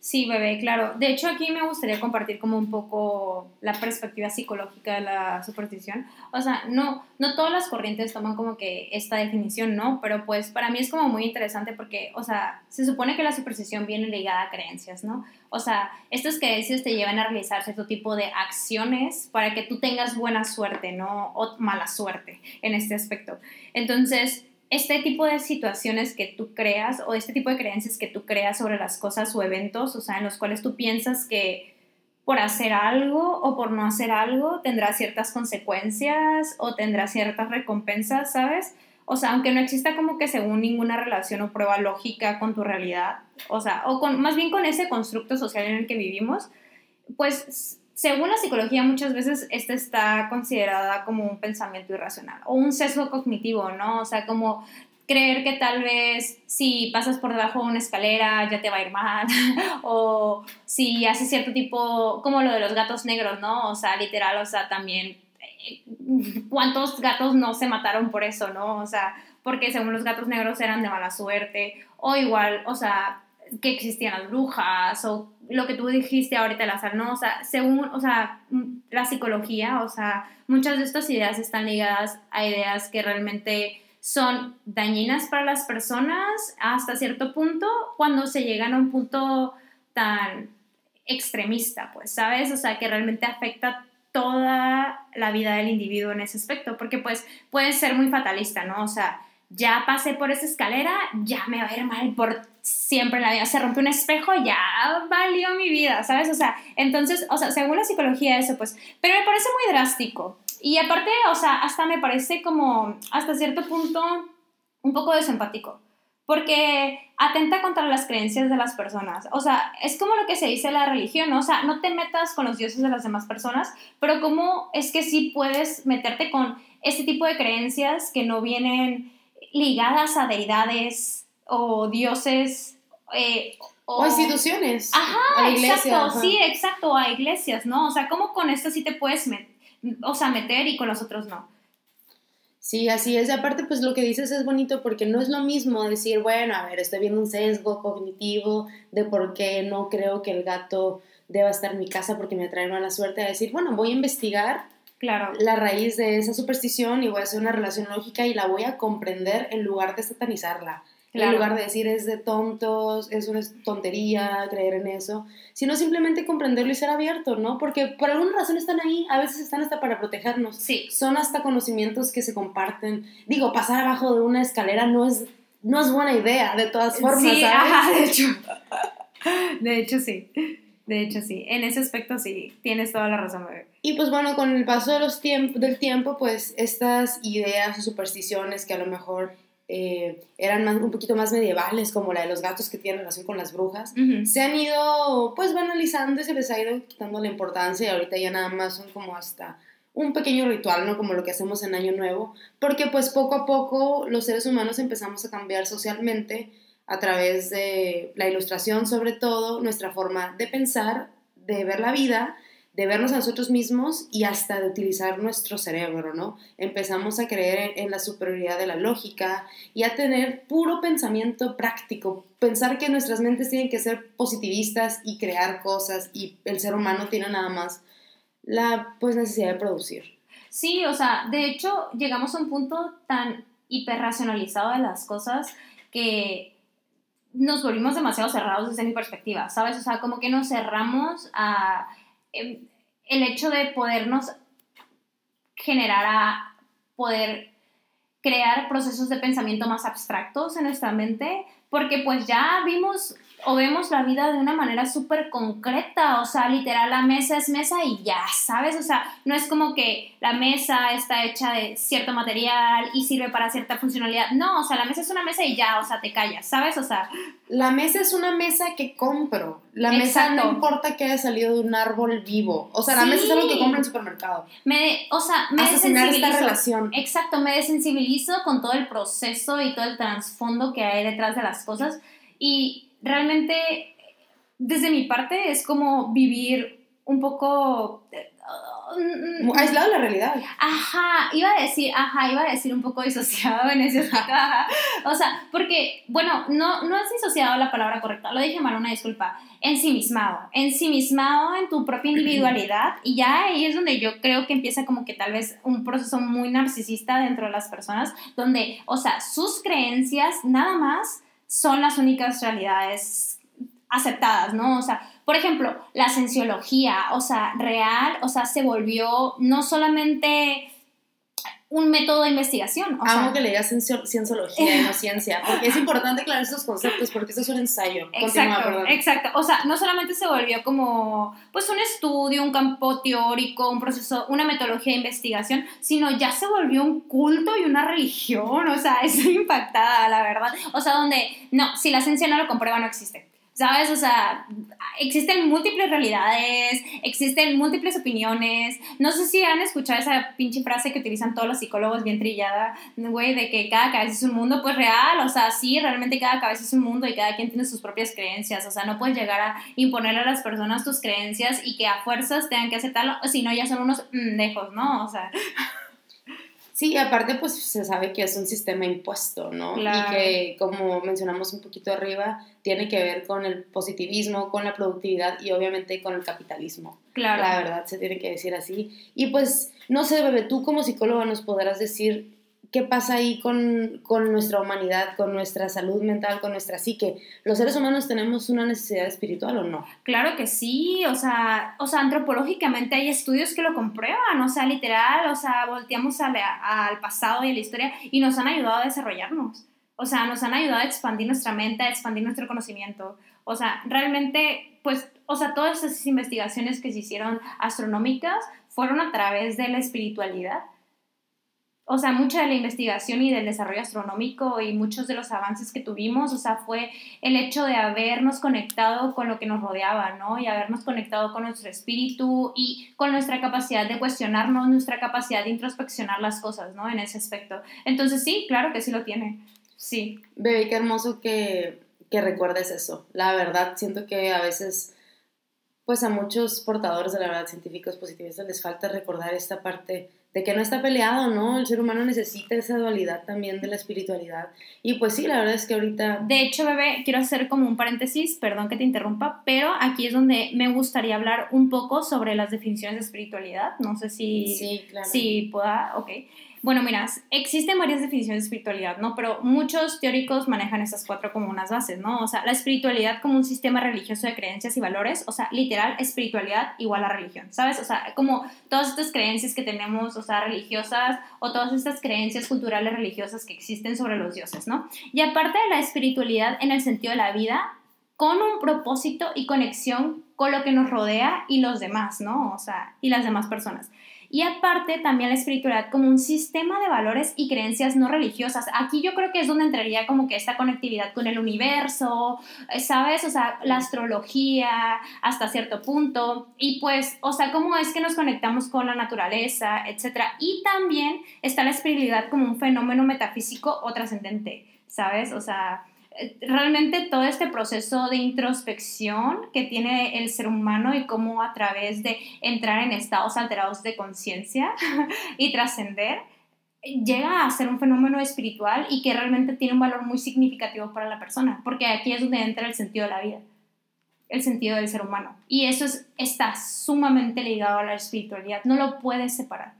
Sí, bebé, claro. De hecho, aquí me gustaría compartir como un poco la perspectiva psicológica de la superstición. O sea, no, no todas las corrientes toman como que esta definición, ¿no? Pero pues para mí es como muy interesante porque, o sea, se supone que la superstición viene ligada a creencias, ¿no? O sea, estas creencias te llevan a realizar cierto tipo de acciones para que tú tengas buena suerte, ¿no? O mala suerte en este aspecto. Entonces, este tipo de situaciones que tú creas o este tipo de creencias que tú creas sobre las cosas o eventos, o sea, en los cuales tú piensas que por hacer algo o por no hacer algo tendrá ciertas consecuencias o tendrá ciertas recompensas, ¿sabes? O sea, aunque no exista como que según ninguna relación o prueba lógica con tu realidad, o sea, o con, más bien con ese constructo social en el que vivimos, pues según la psicología, muchas veces esta está considerada como un pensamiento irracional o un sesgo cognitivo, ¿no? O sea, como creer que tal vez si pasas por debajo de una escalera ya te va a ir mal, o si haces cierto tipo, como lo de los gatos negros, ¿no? O sea, literal, o sea, también, eh, ¿cuántos gatos no se mataron por eso, ¿no? O sea, porque según los gatos negros eran de mala suerte, o igual, o sea, que existían las brujas o lo que tú dijiste ahorita, la ¿no? O sea, según, o sea, la psicología, o sea, muchas de estas ideas están ligadas a ideas que realmente son dañinas para las personas hasta cierto punto cuando se llegan a un punto tan extremista, pues, ¿sabes? O sea, que realmente afecta toda la vida del individuo en ese aspecto, porque pues puede ser muy fatalista, ¿no? O sea, ya pasé por esa escalera, ya me va a ir mal por siempre en la vida. Se rompe un espejo, ya valió mi vida, ¿sabes? O sea, entonces, o sea, según la psicología eso, pues, pero me parece muy drástico. Y aparte, o sea, hasta me parece como, hasta cierto punto, un poco desempático. Porque atenta contra las creencias de las personas. O sea, es como lo que se dice en la religión, ¿no? O sea, no te metas con los dioses de las demás personas, pero cómo es que sí puedes meterte con este tipo de creencias que no vienen ligadas a deidades o dioses eh, o, instituciones. Ajá, exacto, sí, exacto, a iglesias, ¿no? O sea, ¿cómo con esto sí te puedes o sea, meter y con los otros no? Sí, así es. Y aparte, pues lo que dices es bonito porque no es lo mismo decir, bueno, a ver, estoy viendo un sesgo cognitivo de por qué no creo que el gato deba estar en mi casa porque me atrae mala suerte, a decir, bueno, voy a investigar claro. la raíz de esa superstición y voy a hacer una relación lógica y la voy a comprender en lugar de satanizarla. En lugar de decir es de tontos, es una tontería creer en eso, sino simplemente comprenderlo y ser abierto, ¿no? Porque por alguna razón están ahí, a veces están hasta para protegernos. Sí. Son hasta conocimientos que se comparten. Digo, pasar abajo de una escalera no es, no es buena idea, de todas formas, sí, Ajá, de hecho. De hecho, sí. De hecho, sí. En ese aspecto, sí. Tienes toda la razón, bebé. Y pues bueno, con el paso de los del tiempo, pues estas ideas o supersticiones que a lo mejor eh, eran un poquito más medievales, como la de los gatos que tienen relación con las brujas, se han ido pues banalizando y se les ha ido quitando la importancia y ahorita ya nada más son como hasta un pequeño ritual, ¿no? Como lo que hacemos en Año Nuevo, porque pues poco a poco los seres humanos empezamos a cambiar socialmente a través de la ilustración sobre todo, nuestra forma de pensar, de ver la vida, de vernos a nosotros mismos y hasta de utilizar nuestro cerebro, ¿no? Empezamos a creer en la superioridad de la lógica y a tener puro pensamiento práctico, pensar que nuestras mentes tienen que ser positivistas y crear cosas y el ser humano tiene nada más la pues necesidad de producir. Sí, o sea, de hecho llegamos a un punto tan hiperracionalizado de las cosas que nos volvimos demasiado cerrados desde mi perspectiva, ¿sabes? O sea, como que nos cerramos a em, el hecho de podernos generar a poder crear procesos de pensamiento más abstractos en nuestra mente, porque pues ya vimos o vemos la vida de una manera súper concreta, o sea, literal, la mesa es mesa y ya, ¿sabes? O sea, no es como que la mesa está hecha de cierto material y sirve para cierta funcionalidad, no, o sea, la mesa es una mesa y ya, o sea, te callas, ¿sabes? O sea... La mesa es una mesa que compro, la mesa no importa que haya salido de un árbol vivo, o sea, la mesa es algo que compro en el supermercado. Me, o sea, me desensibilizo. esta relación. Exacto, me desensibilizo con todo el proceso y todo el trasfondo que hay detrás de las cosas y realmente, desde mi parte, es como vivir un poco... Aislado de la realidad. Ajá, iba a decir, ajá, iba a decir un poco disociado en ese aspecto, O sea, porque, bueno, no, no es disociado la palabra correcta, lo dije mal, una disculpa. Ensimismado, ensimismado en tu propia individualidad y ya ahí es donde yo creo que empieza como que tal vez un proceso muy narcisista dentro de las personas, donde, o sea, sus creencias nada más son las únicas realidades aceptadas, ¿no? O sea, por ejemplo, la cienciología, o sea, real, o sea, se volvió no solamente un método de investigación. O Amo que le digas cienciología y no ciencia, porque es importante aclarar esos conceptos, porque eso es un ensayo. Exacto, exacto. O sea, no solamente se volvió como, pues, un estudio, un campo teórico, un proceso, una metodología de investigación, sino ya se volvió un culto y una religión. O sea, estoy impactada, la verdad. O sea, donde, no, si la ciencia no lo comprueba, no existe. ¿Sabes? O sea, existen múltiples realidades, existen múltiples opiniones. No sé si han escuchado esa pinche frase que utilizan todos los psicólogos bien trillada, güey, de que cada cabeza es un mundo, pues real. O sea, sí, realmente cada cabeza es un mundo y cada quien tiene sus propias creencias. O sea, no puedes llegar a imponerle a las personas tus creencias y que a fuerzas tengan que aceptarlo, si no ya son unos lejos, ¿no? O sea. Sí, aparte pues se sabe que es un sistema impuesto, ¿no? Y que como mencionamos un poquito arriba, tiene que ver con el positivismo, con la productividad y obviamente con el capitalismo. Claro. La verdad se tiene que decir así. Y pues, no sé, bebé, tú como psicóloga nos podrás decir qué pasa ahí con, nuestra humanidad, con nuestra salud mental, con nuestra psique. ¿Los seres humanos tenemos una necesidad espiritual o no? Claro que sí, o sea, o sea antropológicamente hay estudios que lo comprueban, o sea, literal, o sea, volteamos al, al pasado y a la historia y nos han ayudado a desarrollarnos. O sea, nos han ayudado a expandir nuestra mente, a expandir nuestro conocimiento. O sea, realmente, pues, o sea, todas esas investigaciones que se hicieron astronómicas fueron a través de la espiritualidad o sea, mucha de la investigación y del desarrollo astronómico y muchos de los avances que tuvimos, o sea, fue el hecho de habernos conectado con lo que nos rodeaba, ¿no? Y habernos conectado con nuestro espíritu y con nuestra capacidad de cuestionarnos, nuestra capacidad de introspeccionar las cosas, ¿no? En ese aspecto. Entonces, sí, claro que sí lo tiene. Sí. Bebé, qué hermoso que, que recuerdes eso. La verdad, siento que a veces pues a muchos portadores de la verdad científicos positivistas les falta recordar esta parte de que no está peleado, ¿no? El ser humano necesita esa dualidad también de la espiritualidad. Y pues sí, la verdad es que ahorita... De hecho, bebé, quiero hacer como un paréntesis, perdón que te interrumpa, pero aquí es donde me gustaría hablar un poco sobre las definiciones de espiritualidad. No sé si... Sí, claro. Si pueda, ok. Bueno, mira, existen varias definiciones de espiritualidad, ¿no? Pero muchos teóricos manejan esas cuatro como unas bases, ¿no? O sea, la espiritualidad como un sistema religioso de creencias y valores, o sea, literal, espiritualidad igual a religión, ¿sabes? O sea, como todas estas creencias que tenemos, o sea, religiosas, o todas estas creencias culturales religiosas que existen sobre los dioses, ¿no? Y aparte de la espiritualidad en el sentido de la vida, con un propósito y conexión con lo que nos rodea y los demás, ¿no? O sea, y las demás personas. Y aparte también la espiritualidad como un sistema de valores y creencias no religiosas. Aquí yo creo que es donde entraría como que esta conectividad con el universo, ¿sabes? O sea, la astrología hasta cierto punto. Y pues, o sea, cómo es que nos conectamos con la naturaleza, etcétera. Y también está la espiritualidad como un fenómeno metafísico o trascendente, ¿sabes? O sea, realmente todo este proceso de introspección que tiene el ser humano y cómo a través de entrar en estados alterados de conciencia y trascender, llega a ser un fenómeno espiritual y que realmente tiene un valor muy significativo para la persona, porque aquí es donde entra el sentido de la vida, el sentido del ser humano. Y eso es, está sumamente ligado a la espiritualidad, no lo puedes separar.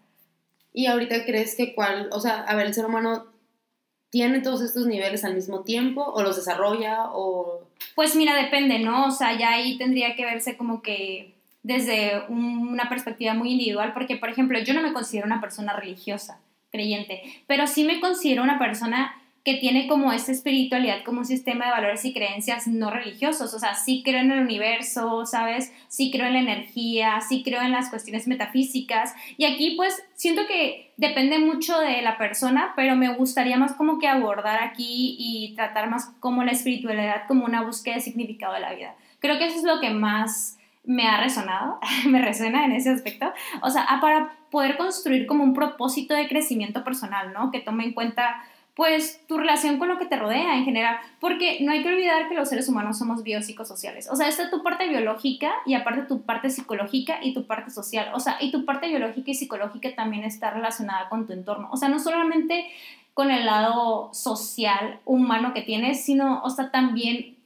¿Y ahorita crees que cuál, o sea, a ver, el ser humano tiene todos estos niveles al mismo tiempo o los desarrolla o... Pues mira, depende, ¿no? O sea, ya ahí tendría que verse como que desde una perspectiva muy individual, porque por ejemplo, yo no me considero una persona religiosa, creyente, pero sí me considero una persona que tiene como esta espiritualidad como un sistema de valores y creencias no religiosos. O sea, sí creo en el universo, ¿sabes? Sí creo en la energía, sí creo en las cuestiones metafísicas. Y aquí pues siento que depende mucho de la persona, pero me gustaría más como que abordar aquí y tratar más como la espiritualidad como una búsqueda de significado de la vida. Creo que eso es lo que más me ha resonado, me resuena en ese aspecto. O sea, para poder construir como un propósito de crecimiento personal, ¿no? Que tome en cuenta pues tu relación con lo que te rodea en general, porque no hay que olvidar que los seres humanos somos biopsicosociales, o sea, está tu parte biológica y aparte tu parte psicológica y tu parte social, o sea, y tu parte biológica y psicológica también está relacionada con tu entorno, o sea, no solamente con el lado social humano que tienes, sino, o sea, también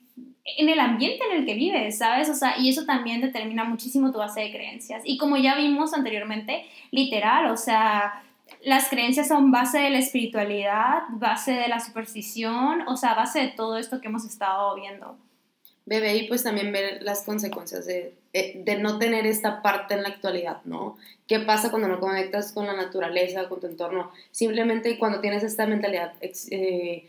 en el ambiente en el que vives, ¿sabes? O sea, y eso también determina muchísimo tu base de creencias. Y como ya vimos anteriormente, literal, o sea, las creencias son base de la espiritualidad, base de la superstición, o sea, base de todo esto que hemos estado viendo. Bebé, y pues también ver las consecuencias de, eh, de, no tener esta parte en la actualidad, ¿no? ¿Qué pasa cuando no conectas con la naturaleza, con tu entorno? Simplemente cuando tienes esta mentalidad eh,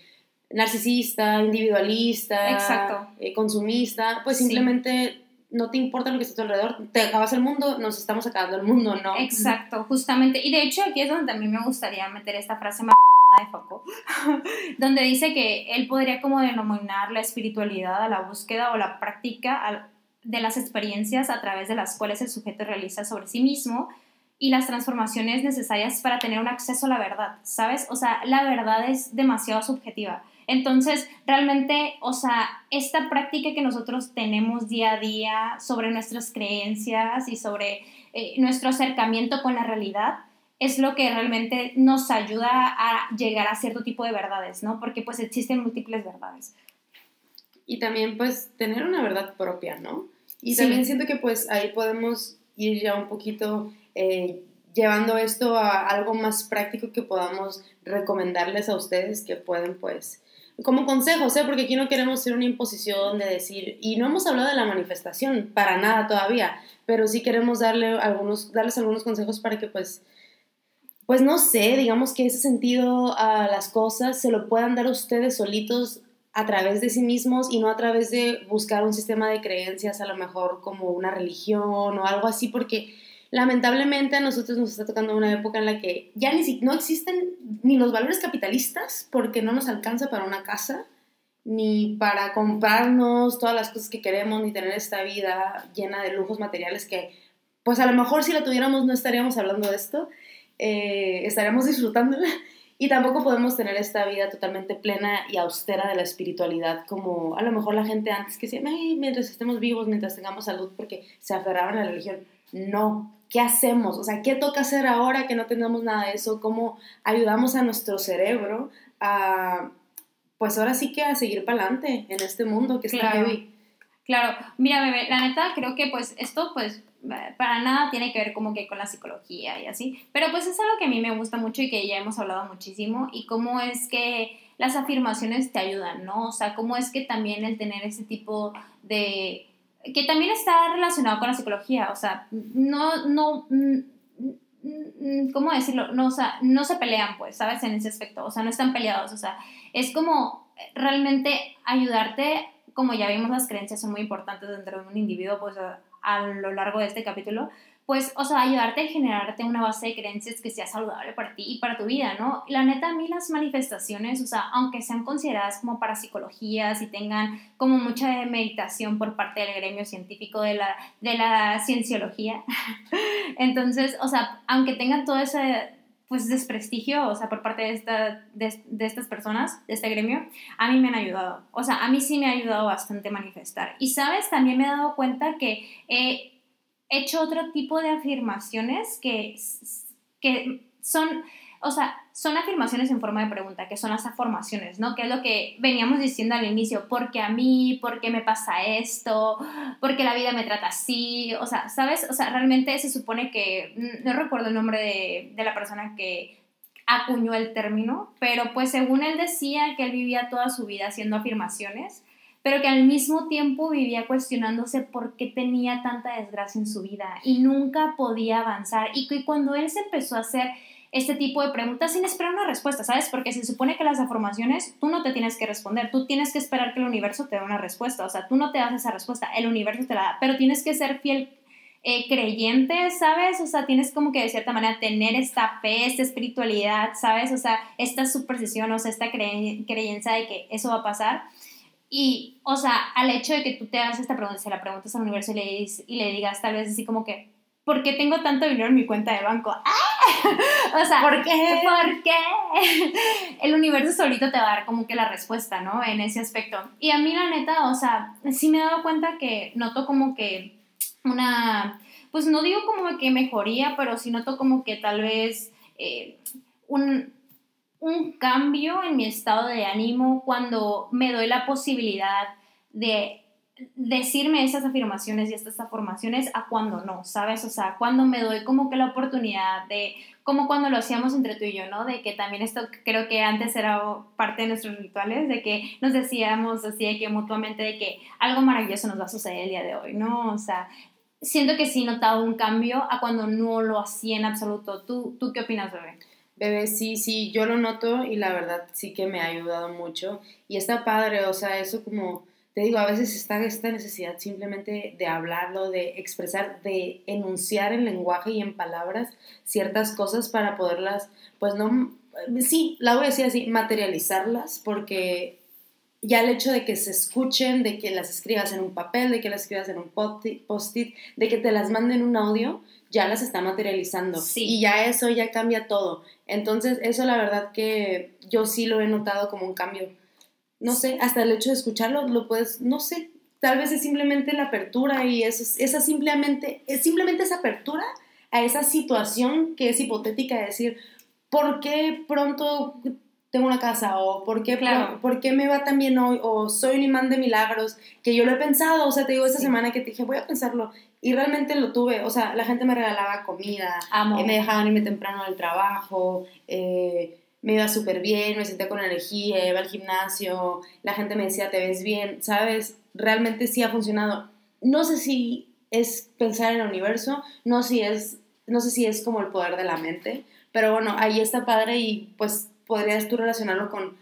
narcisista, individualista, eh, consumista, pues simplemente no te importa lo que está a tu alrededor, te acabas el mundo, nos estamos acabando el mundo, ¿no? Exacto, justamente. Y de hecho aquí es donde también me gustaría meter esta frase más de Foucault, donde dice que él podría como denominar la espiritualidad a la búsqueda o la práctica de las experiencias a través de las cuales el sujeto realiza sobre sí mismo y las transformaciones necesarias para tener un acceso a la verdad, ¿sabes? O sea, la verdad es demasiado subjetiva entonces, realmente, o sea, esta práctica que nosotros tenemos día a día sobre nuestras creencias y sobre eh, nuestro acercamiento con la realidad es lo que realmente nos ayuda a llegar a cierto tipo de verdades, ¿no? Porque pues existen múltiples verdades. Y también pues tener una verdad propia, ¿no? Y también siento que pues ahí podemos ir ya un poquito eh, llevando esto a algo más práctico que podamos recomendarles a ustedes que pueden pues como consejos, ¿eh? porque aquí no queremos ser una imposición de decir, y no hemos hablado de la manifestación para nada todavía, pero sí queremos darle algunos, darles algunos consejos para que pues, pues no sé, digamos que ese sentido a las cosas se lo puedan dar ustedes solitos a través de sí mismos y no a través de buscar un sistema de creencias, a lo mejor como una religión o algo así, porque lamentablemente a nosotros nos está tocando una época en la que ya ni no existen ni los valores capitalistas porque no nos alcanza para una casa, ni para comprarnos todas las cosas que queremos, ni tener esta vida llena de lujos materiales que, pues a lo mejor si la tuviéramos no estaríamos hablando de esto, eh, estaríamos disfrutándola. Y tampoco podemos tener esta vida totalmente plena y austera de la espiritualidad como a lo mejor la gente antes que decía, mientras estemos vivos, mientras tengamos salud, porque se aferraban a la religión. No, ¿qué hacemos? O sea, ¿qué toca hacer ahora que no tenemos nada de eso? ¿Cómo ayudamos a nuestro cerebro a, pues ahora sí que a seguir para adelante en este mundo que está claro. heavy? Claro, mira, bebé, la neta creo que pues esto pues para nada tiene que ver como que con la psicología y así, pero pues es algo que a mí me gusta mucho y que ya hemos hablado muchísimo y cómo es que las afirmaciones te ayudan, ¿no? O sea, cómo es que también el tener ese tipo de que también está relacionado con la psicología, o sea, no, no, mm, mm, ¿cómo decirlo? No, o no se pelean, pues, ¿sabes? En ese aspecto, o sea, no están peleados, o sea, es como realmente ayudarte, como ya vimos, las creencias son muy importantes dentro de un individuo, pues, a lo largo de este capítulo, pues, o sea, ayudarte a generarte una base de creencias que sea saludable para ti y para tu vida, ¿no? La neta, a mí las manifestaciones, o sea, aunque sean consideradas como parapsicologías y tengan como mucha meditación por parte del gremio científico de la, de la cienciología, entonces, o sea, aunque tengan todo ese pues desprestigio, o sea, por parte de, esta, de, de, estas personas, de este gremio, a mí me han ayudado. O sea, a mí sí me ha ayudado bastante manifestar. Y sabes, también me he dado cuenta que eh, hecho otro tipo de afirmaciones que, que son, o sea, son afirmaciones en forma de pregunta, que son las afirmaciones, ¿no? Que es lo que veníamos diciendo al inicio, ¿por qué a mí? ¿Por qué me pasa esto? ¿Por qué la vida me trata así? O sea, ¿sabes? O sea, realmente se supone que, no recuerdo el nombre de, de la persona que acuñó el término, pero pues según él decía que él vivía toda su vida haciendo afirmaciones, pero que al mismo tiempo vivía cuestionándose por qué tenía tanta desgracia en su vida y nunca podía avanzar. Y que cuando él se empezó a hacer este tipo de preguntas sin esperar una respuesta, ¿sabes? Porque se supone que las afirmaciones tú no te tienes que responder, tú tienes que esperar que el universo te dé una respuesta, o sea, tú no te das esa respuesta, el universo te la da, pero tienes que ser fiel eh, creyente, ¿sabes? O sea, tienes como que de cierta manera tener esta fe, esta espiritualidad, ¿sabes? O sea, esta superstición, o sea, esta creencia de que eso va a pasar. Y, o sea, al hecho de que tú te hagas esta pregunta, se la preguntas al universo y le, y le digas tal vez así como que, ¿por qué tengo tanto dinero en mi cuenta de banco? ¡Ah! O sea, ¿por qué? ¿Por qué? El universo solito te va a dar como que la respuesta, ¿no? En ese aspecto. Y a mí la neta, o sea, sí me he dado cuenta que noto como que una, pues no digo como que mejoría, pero sí noto como que tal vez eh, un, un cambio en mi estado de ánimo cuando me doy la posibilidad de decirme esas afirmaciones y estas afirmaciones a cuando no, ¿sabes? O sea, cuando me doy como que la oportunidad de, como cuando lo hacíamos entre tú y yo, ¿no? De que también esto creo que antes era parte de nuestros rituales, de que nos decíamos así, de que mutuamente, de que algo maravilloso nos va a suceder el día de hoy, ¿no? O sea, siento que sí he notado un cambio a cuando no lo hacía en absoluto. ¿Tú, tú qué opinas, bebé? Bebé, sí, sí, yo lo noto y la verdad sí que me ha ayudado mucho. Y está padre, o sea, eso como, te digo, a veces está esta necesidad simplemente de hablarlo, de expresar, de enunciar en lenguaje y en palabras ciertas cosas para poderlas, pues no, sí, la voy a decir así, materializarlas, porque ya el hecho de que se escuchen, de que las escribas en un papel, de que las escribas en un post-it, de que te las manden un audio, ya las está materializando. Y ya eso ya cambia todo. Entonces, eso la verdad que yo sí lo he notado como un cambio. No sé, hasta el hecho de escucharlo, lo puedes, no sé, tal vez es simplemente la apertura y eso, esa simplemente, es simplemente esa apertura a esa situación que es hipotética de decir, ¿por qué pronto tengo una casa o por qué, por, qué me va tan bien hoy o soy un imán de milagros, que yo lo he pensado, o sea, te digo esta semana que te dije, voy a pensarlo y realmente lo tuve, o sea, la gente me regalaba comida, eh, me dejaban irme temprano al trabajo, eh, me iba súper bien, me senté con energía, iba al gimnasio, la gente me decía, te ves bien, ¿sabes? Realmente sí ha funcionado. No sé si es pensar en el universo, no, si es, no sé si es como el poder de la mente, pero bueno, ahí está padre y pues podrías tú relacionarlo con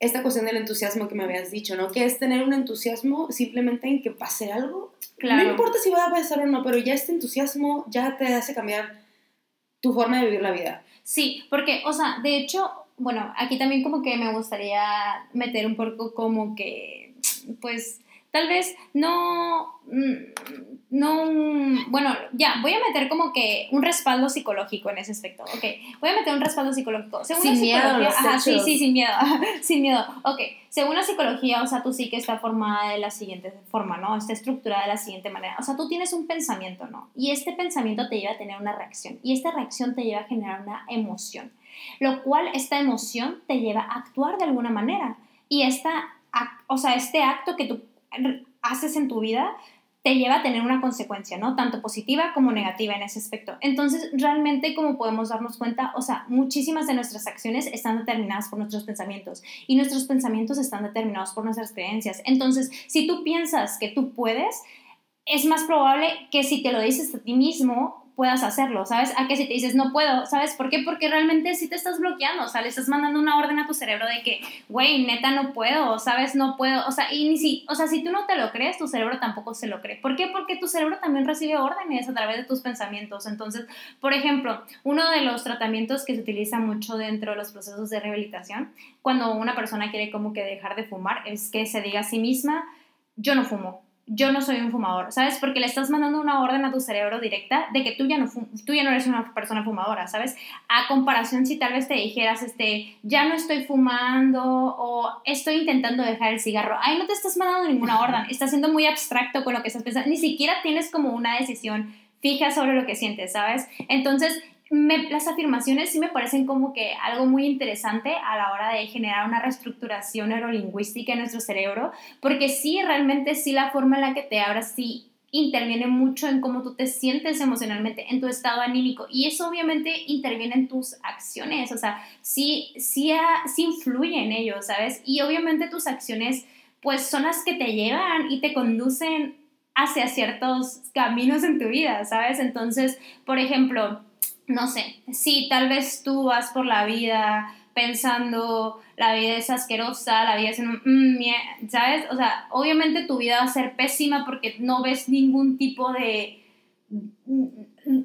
esta cuestión del entusiasmo que me habías dicho, ¿no? Que es tener un entusiasmo simplemente en que pase algo. Claro. No importa si va a pasar o no, pero ya este entusiasmo ya te hace cambiar tu forma de vivir la vida. Sí, porque, o sea, de hecho, bueno, aquí también como que me gustaría meter un poco como que, pues, tal vez no, mm, no, bueno, ya, voy a meter como que un respaldo psicológico en ese aspecto, ok, voy a meter un respaldo psicológico. Según sin miedo, ajá, sí, sí, sin miedo, sin miedo, ok, según la psicología, o sea, tú sí que está formada de la siguiente forma, ¿no? Está estructurada de la siguiente manera, o sea, tú tienes un pensamiento, ¿no? Y este pensamiento te lleva a tener una reacción, y esta reacción te lleva a generar una emoción, lo cual esta emoción te lleva a actuar de alguna manera, y esta, o sea, este acto que tú haces en tu vida te lleva a tener una consecuencia, ¿no? Tanto positiva como negativa en ese aspecto. Entonces, realmente, como podemos darnos cuenta, o sea, muchísimas de nuestras acciones están determinadas por nuestros pensamientos y nuestros pensamientos están determinados por nuestras creencias. Entonces, si tú piensas que tú puedes, es más probable que si te lo dices a ti mismo, puedas hacerlo, ¿sabes? A que si te dices no puedo, ¿sabes por qué? Porque realmente sí te estás bloqueando, o sea, le estás mandando una orden a tu cerebro de que, güey, neta no puedo, ¿sabes? No puedo, o sea, y ni si, o sea, si tú no te lo crees, tu cerebro tampoco se lo cree. ¿Por qué? Porque tu cerebro también recibe órdenes a través de tus pensamientos. Entonces, por ejemplo, uno de los tratamientos que se utiliza mucho dentro de los procesos de rehabilitación, cuando una persona quiere como que dejar de fumar, es que se diga a sí misma, yo no fumo, yo no soy un fumador, ¿sabes? Porque le estás mandando una orden a tu cerebro directa de que tú ya no, tú ya no eres una persona fumadora, ¿sabes? A comparación si tal vez te dijeras, este, ya no estoy fumando o estoy intentando dejar el cigarro, ahí no te estás mandando ninguna orden, estás siendo muy abstracto con lo que estás pensando, ni siquiera tienes como una decisión fija sobre lo que sientes, ¿sabes? Entonces, las afirmaciones sí me parecen como que algo muy interesante a la hora de generar una reestructuración neurolingüística en nuestro cerebro, porque sí, realmente sí la forma en la que te abras, sí interviene mucho en cómo tú te sientes emocionalmente, en tu estado anímico. Y eso obviamente interviene en tus acciones, o sea, sí, sí, sí influye en ello, ¿sabes? Y obviamente tus acciones, pues son las que te llevan y te conducen hacia ciertos caminos en tu vida, ¿sabes? Entonces, por ejemplo, no sé, si tal vez tú vas por la vida pensando la vida es asquerosa, la vida es un, mm, ¿sabes? O sea, obviamente tu vida va a ser pésima porque no ves ningún tipo de,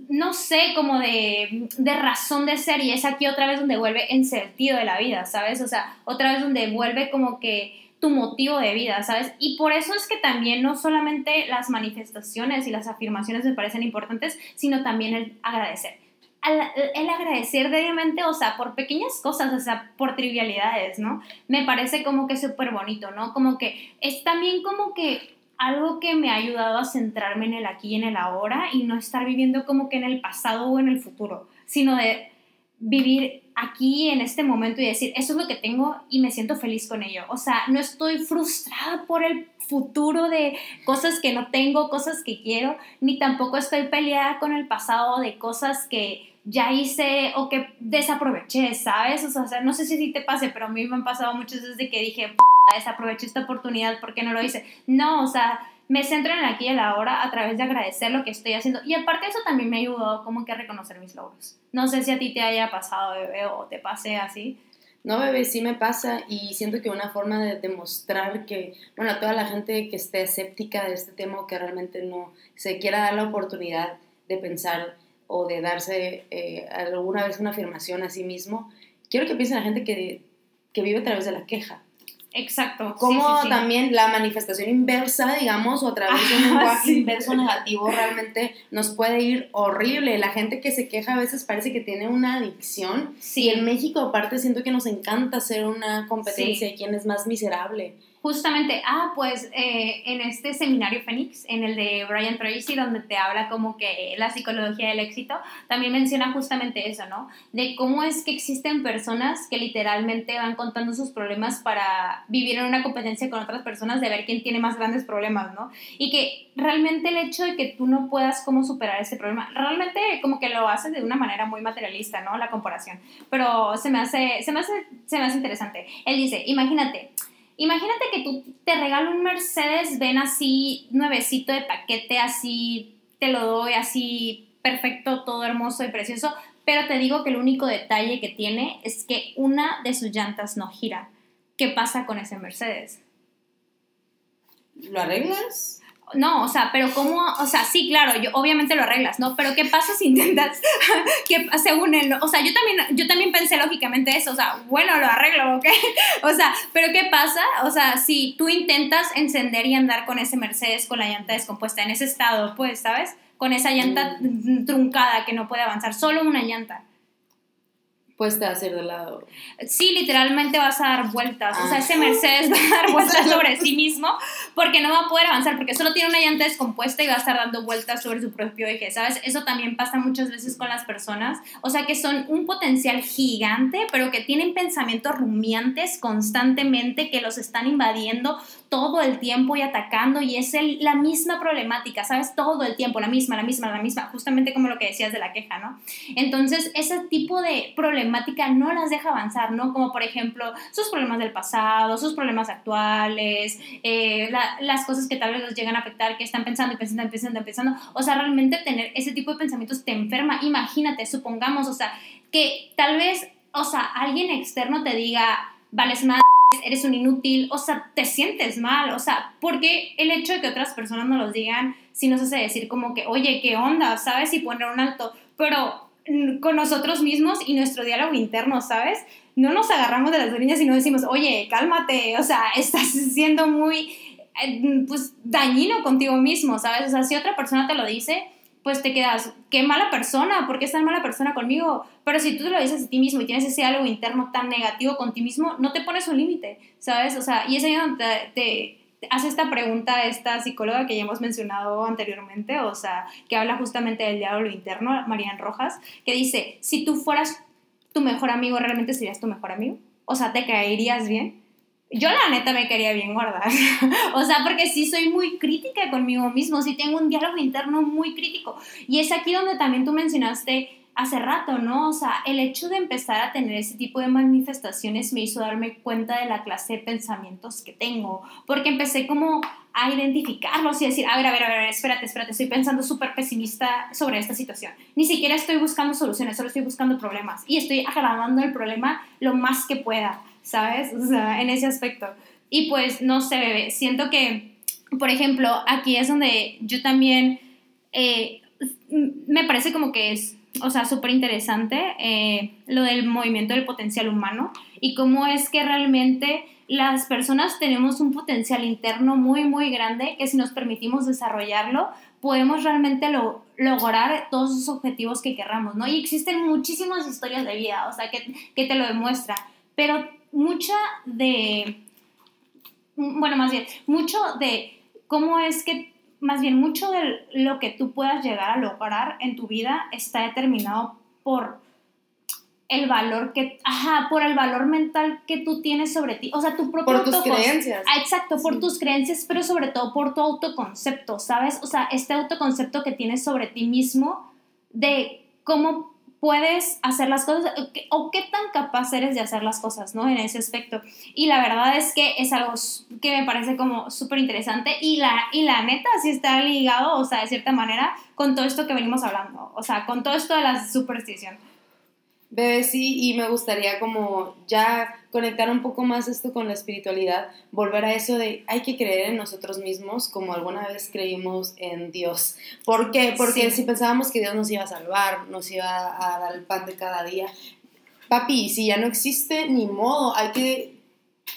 no sé, como de, de razón de ser y es aquí otra vez donde vuelve en sentido de la vida, ¿sabes? O sea, otra vez donde vuelve como que tu motivo de vida, ¿sabes? Y por eso es que también no solamente las manifestaciones y las afirmaciones me parecen importantes, sino también el agradecer el agradecer diariamente, o sea, por pequeñas cosas, o sea, por trivialidades, ¿no? Me parece como que súper bonito, ¿no? Como que es también como que algo que me ha ayudado a centrarme en el aquí y en el ahora y no estar viviendo como que en el pasado o en el futuro, sino de vivir aquí en este momento y decir, eso es lo que tengo y me siento feliz con ello. O sea, no estoy frustrada por el futuro de cosas que no tengo, cosas que quiero, ni tampoco estoy peleada con el pasado de cosas que ya hice o que desaproveché, ¿sabes? O sea, no sé si te pase, pero a mí me han pasado muchas veces de que dije, desaproveché esta oportunidad, ¿por qué no lo hice? No, o sea, me centro en el aquí y el ahora a través de agradecer lo que estoy haciendo. Y aparte eso también me ayudó como que a reconocer mis logros. No sé si a ti te haya pasado, bebé, o te pase así. No, bebé, sí me pasa y siento que una forma de demostrar que, bueno, a toda la gente que esté escéptica de este tema o que realmente no se quiera dar la oportunidad de pensar o de darse eh, alguna vez una afirmación a sí mismo, quiero que piensen la gente que, que vive a través de la queja. Exacto. Como también la manifestación inversa, digamos, o a través de un lenguaje inverso negativo realmente nos puede ir horrible. La gente que se queja a veces parece que tiene una adicción. Y en México, aparte, siento que nos encanta hacer una competencia de quién es más miserable justamente, ah, pues eh, en este seminario Fénix, en el de Brian Tracy, donde te habla como que la psicología del éxito, también menciona justamente eso, ¿no? De cómo es que existen personas que literalmente van contando sus problemas para vivir en una competencia con otras personas, de ver quién tiene más grandes problemas, ¿no? Y que realmente el hecho de que tú no puedas cómo superar ese problema, realmente como que lo haces de una manera muy materialista, ¿no? La comparación. Pero se me hace, se me hace, se me hace interesante. Él dice, imagínate, Imagínate que tú te regalo un Mercedes ven así, nuevecito de paquete, así, te lo doy así, perfecto, todo hermoso y precioso, pero te digo que el único detalle que tiene es que una de sus llantas no gira. ¿Qué pasa con ese Mercedes? ¿Lo arreglas? No, o sea, pero cómo, o sea, sí, claro, yo obviamente lo arreglas, ¿no? Pero ¿qué pasa si intentas que según él, o sea, yo también yo también pensé lógicamente eso, o sea, bueno, lo arreglo, ¿ok? O sea, pero ¿qué pasa? O sea, si tú intentas encender y andar con ese Mercedes con la llanta descompuesta en ese estado, pues, ¿sabes? Con esa llanta mm. truncada que no puede avanzar, solo una llanta puesta a hacer de lado. Sí, literalmente vas a dar vueltas. O sea, ese ah. Mercedes va a dar vueltas sobre sí mismo porque no va a poder avanzar, porque solo tiene una llanta descompuesta y va a estar dando vueltas sobre su propio eje, ¿sabes? Eso también pasa muchas veces con las personas. O sea, que son un potencial gigante, pero que tienen pensamientos rumiantes constantemente que los están invadiendo todo el tiempo y atacando y es la misma problemática, ¿sabes? Todo el tiempo, la misma, la misma, la misma, justamente como lo que decías de la queja, ¿no? Entonces, ese tipo de problemática no las deja avanzar, ¿no? Como por ejemplo, sus problemas del pasado, sus problemas actuales, eh, las cosas que tal vez los llegan a afectar, que están pensando y pensando y pensando pensando. O sea, realmente tener ese tipo de pensamientos te enferma. Imagínate, supongamos, o sea, que tal vez, o sea, alguien externo te diga, vales más eres un inútil, o sea, te sientes mal, o sea, porque el hecho de que otras personas nos los digan, si nos hace decir como que, oye, ¿qué onda? ¿Sabes? Y poner un alto, pero con nosotros mismos y nuestro diálogo interno, ¿sabes? No nos agarramos de las orillas y no decimos, oye, cálmate, o sea, estás siendo muy, eh, pues, dañino contigo mismo, ¿sabes? O sea, si otra persona te lo dice, pues te quedas, qué mala persona, ¿por qué es tan mala persona conmigo? Pero si tú te lo dices a ti mismo y tienes ese algo interno tan negativo con ti mismo, no te pones un límite, ¿sabes? O sea, y es ahí donde te, hace esta pregunta esta psicóloga que ya hemos mencionado anteriormente, o sea, que habla justamente del diálogo interno, Marian Rojas, que dice, si tú fueras tu mejor amigo, ¿realmente serías tu mejor amigo? O sea, ¿te caerías bien? Yo la neta me quería bien guardar. o sea, porque sí soy muy crítica conmigo mismo, sí tengo un diálogo interno muy crítico. Y es aquí donde también tú mencionaste hace rato, ¿no? O sea, el hecho de empezar a tener ese tipo de manifestaciones me hizo darme cuenta de la clase de pensamientos que tengo, porque empecé como a identificarlos y decir, a ver, a ver, a ver, espérate, espérate, estoy pensando súper pesimista sobre esta situación. Ni siquiera estoy buscando soluciones, solo estoy buscando problemas y estoy agravando el problema lo más que pueda, ¿sabes? O sea, en ese aspecto. Y pues, no sé, bebé, siento que, por ejemplo, aquí es donde yo también, eh, me parece como que es o sea, súper interesante eh, lo del movimiento del potencial humano y cómo es que realmente las personas tenemos un potencial interno muy, muy grande que si nos permitimos desarrollarlo, podemos realmente lo, lograr todos esos objetivos que querramos, ¿no? Y existen muchísimas historias de vida, o sea, que, que te lo demuestra, pero mucha de, bueno, más bien, mucho de cómo es que más bien mucho de lo que tú puedas llegar a lograr en tu vida está determinado por el valor que, ajá, por el valor mental que tú tienes sobre ti, o sea, tu propio Por tus creencias. Ah, exacto, por tus creencias, pero sobre todo por tu autoconcepto, ¿sabes? O sea, este autoconcepto que tienes sobre ti mismo de cómo puedes hacer las cosas o qué tan capaz eres de hacer las cosas, ¿no? En ese aspecto. Y la verdad es que es algo que me parece como súper interesante y la, y la neta sí está ligado, o sea, de cierta manera, con todo esto que venimos hablando, o sea, con todo esto de la superstición. Bebé, sí, y me gustaría como ya conectar un poco más esto con la espiritualidad, volver a eso de hay que creer en nosotros mismos como alguna vez creímos en Dios. ¿Por qué? Porque si pensábamos que Dios nos iba a salvar, nos iba a dar el pan de cada día, papi, si ya no existe, ni modo, hay que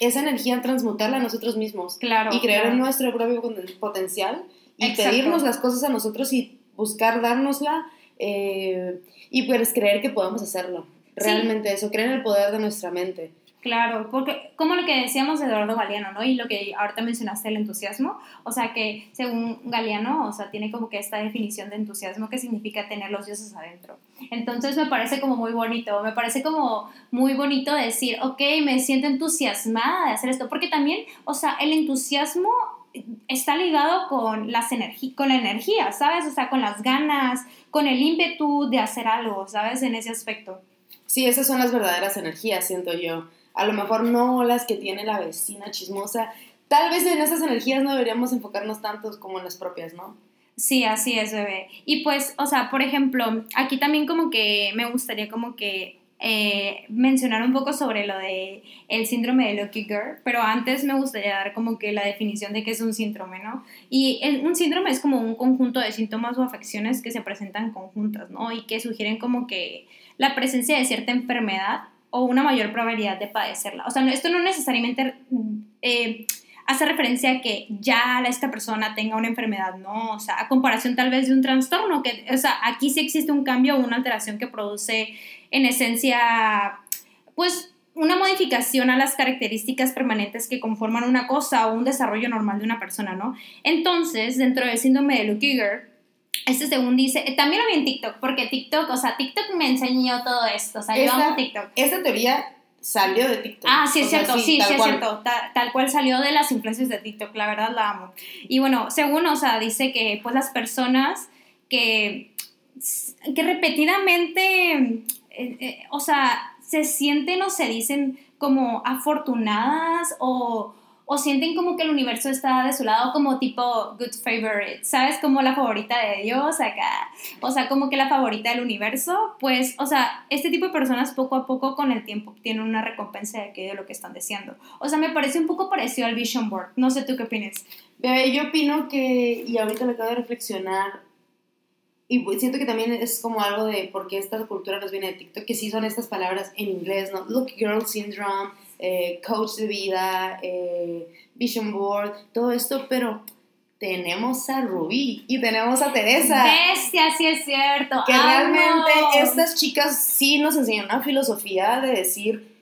esa energía transmutarla a nosotros mismos. Claro. Y creer en nuestro propio potencial y pedirnos las cosas a nosotros y buscar dárnosla eh, y pues creer que podemos hacerlo. Realmente eso, creer en el poder de nuestra mente. Claro, porque como lo que decíamos de Eduardo Galeano, ¿no? Y lo que ahorita mencionaste, el entusiasmo, o sea que según Galeano, o sea, tiene como que esta definición de entusiasmo que significa tener los dioses adentro. Entonces me parece como muy bonito, me parece como muy bonito decir, ok, me siento entusiasmada de hacer esto, porque también, o sea, el entusiasmo está ligado con, las con la energía, ¿sabes? O sea, con las ganas, con el ímpetu de hacer algo, ¿sabes? En ese aspecto. Sí, esas son las verdaderas energías, siento yo. A lo mejor no las que tiene la vecina chismosa. Tal vez en esas energías no deberíamos enfocarnos tanto como en las propias, ¿no? Sí, así es, bebé. Y pues, o sea, por ejemplo, aquí también como que me gustaría como que eh, mencionar un poco sobre lo de el síndrome de Lucky Girl, pero antes me gustaría dar como que la definición de qué es un síndrome, ¿no? Y un síndrome es como un conjunto de síntomas o afecciones que se presentan conjuntas, ¿no? Y que sugieren como que la presencia de cierta enfermedad o una mayor probabilidad de padecerla. O sea, esto no necesariamente eh, hace referencia a que ya esta persona tenga una enfermedad, ¿no? O sea, a comparación tal vez de un trastorno, que, o sea, aquí sí existe un cambio o una alteración que produce en esencia, pues una modificación a las características permanentes que conforman una cosa o un desarrollo normal de una persona, ¿no? Entonces, dentro del síndrome de Lukiger, este según dice, eh, también lo vi en TikTok, porque TikTok, o sea, TikTok me enseñó todo esto, o sea, yo amo TikTok. Esta teoría salió de TikTok. Ah, sí, es cierto, sí, sí, es cierto, tal, cual salió de las influencias de TikTok, la verdad la amo. Y bueno, según, o sea, dice que pues las personas que, que repetidamente eh, eh, o sea, se sienten o se dicen como afortunadas o, o, sienten como que el universo está de su lado como tipo good favorite, ¿sabes? Como la favorita de Dios acá, o sea, como que la favorita del universo, pues, o sea, este tipo de personas poco a poco con el tiempo tienen una recompensa de aquello de lo que están deseando. O sea, me parece un poco parecido al Vision Board, no sé tú qué opinas. Yo opino que, y ahorita me acabo de reflexionar, y siento que también es como algo de por qué esta cultura nos viene de TikTok, que sí son estas palabras en inglés, ¿no? Look Girl Syndrome, eh, coach de vida, eh, vision board, todo esto, pero tenemos a Ruby y tenemos a Teresa. Bestia, sí es cierto. Que realmente estas chicas sí nos enseñan una filosofía de decir,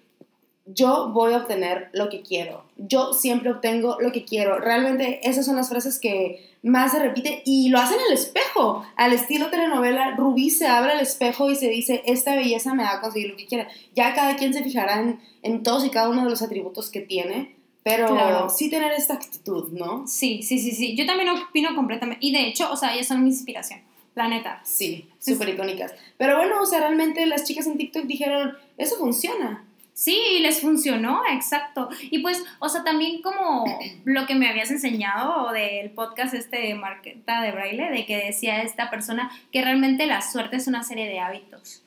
yo voy a obtener lo que quiero, yo siempre obtengo lo que quiero. Realmente esas son las frases que más se repiten y lo hacen el espejo, al estilo telenovela. Rubí se abre al espejo y se dice, esta belleza me va a conseguir lo que quiera. Ya cada quien se fijará en, todos y cada uno de los atributos que tiene, pero Claro. sí tener esta actitud, ¿no? Sí, sí, sí, sí. Yo también opino completamente. Y de hecho, o sea, ellas son mi inspiración. La neta. Sí, súper icónicas. Pero bueno, o sea, realmente las chicas en TikTok dijeron, eso funciona. Sí, les funcionó, exacto. Y pues, o sea, también como lo que me habías enseñado del podcast este de Marqueta de Braille, de que decía esta persona que realmente la suerte es una serie de hábitos.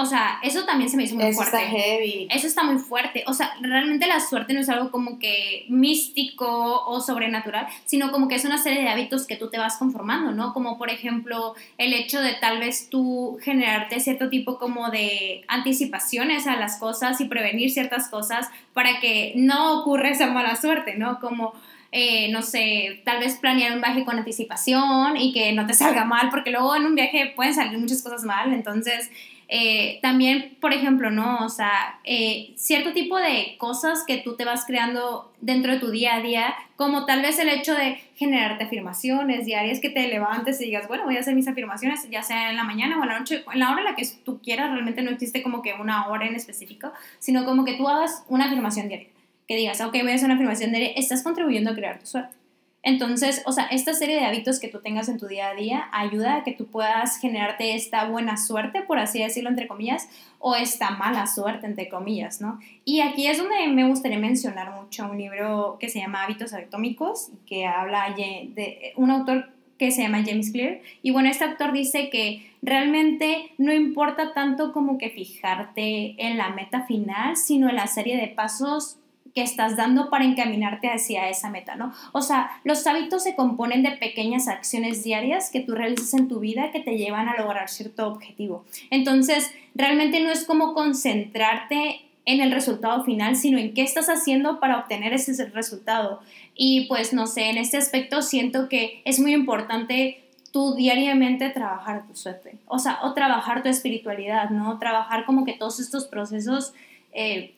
O sea, eso también se me hizo muy Eso fuerte. está heavy. Eso está muy fuerte. O sea, realmente la suerte no es algo como que místico o sobrenatural, sino como que es una serie de hábitos que tú te vas conformando, ¿no? Como por ejemplo el hecho de tal vez tú generarte cierto tipo como de anticipaciones a las cosas y prevenir ciertas cosas para que no ocurra esa mala suerte, ¿no? Como... eh, no sé, tal vez planear un viaje con anticipación y que no te salga mal, porque luego en un viaje pueden salir muchas cosas mal, entonces eh, también, por ejemplo, ¿no? O sea, eh, cierto tipo de cosas que tú te vas creando dentro de tu día a día, como tal vez el hecho de generarte afirmaciones diarias, que te levantes y digas, bueno, voy a hacer mis afirmaciones, ya sea en la mañana o en la noche, en la hora en la que tú quieras, realmente no existe como que una hora en específico, sino como que tú hagas una afirmación diaria, que digas, ok, voy a hacer una afirmación diaria, estás contribuyendo a crear tu suerte. Entonces, o sea, esta serie de hábitos que tú tengas en tu día a día ayuda a que tú puedas generarte esta buena suerte, por así decirlo, entre comillas, o esta mala suerte, entre comillas, ¿no? Y aquí es donde me gustaría mencionar mucho un libro que se llama Hábitos Atómicos, que habla de un autor que se llama James Clear. Y bueno, este autor dice que realmente no importa tanto como que fijarte en la meta final, sino en la serie de pasos que estás dando para encaminarte hacia esa meta, ¿no? O sea, los hábitos se componen de pequeñas acciones diarias que tú realizas en tu vida que te llevan a lograr cierto objetivo. Entonces, realmente no es como concentrarte en el resultado final, sino en qué estás haciendo para obtener ese resultado. Y pues, no sé, en este aspecto siento que es muy importante tú diariamente trabajar tu suerte, o sea, o trabajar tu espiritualidad, ¿no? Trabajar como que todos estos procesos eh,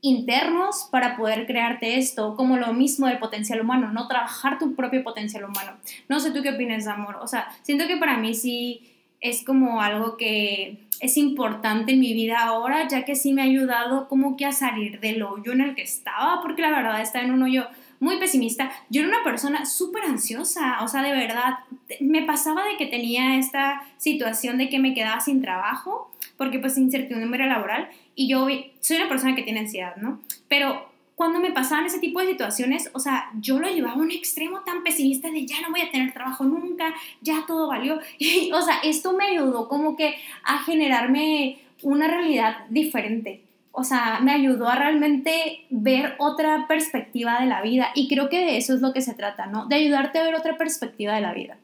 internos para poder crearte esto, como lo mismo del potencial humano, no trabajar tu propio potencial humano. No sé tú qué opinas, amor. O sea, siento que para mí sí es como algo que es importante en mi vida ahora, ya que sí me ha ayudado como que a salir del hoyo en el que estaba, porque la verdad estaba en un hoyo muy pesimista. Yo era una persona súper ansiosa, o sea, de verdad, me pasaba de que tenía esta situación de que me quedaba sin trabajo, porque pues incertidumbre laboral, y yo soy una persona que tiene ansiedad, ¿no? Pero cuando me pasaban ese tipo de situaciones, o sea, yo lo llevaba a un extremo tan pesimista de ya no voy a tener trabajo nunca, ya todo valió. Y, o sea, esto me ayudó como que a generarme una realidad diferente. O sea, me ayudó a realmente ver otra perspectiva de la vida. Y creo que de eso es lo que se trata, ¿no? De ayudarte a ver otra perspectiva de la vida.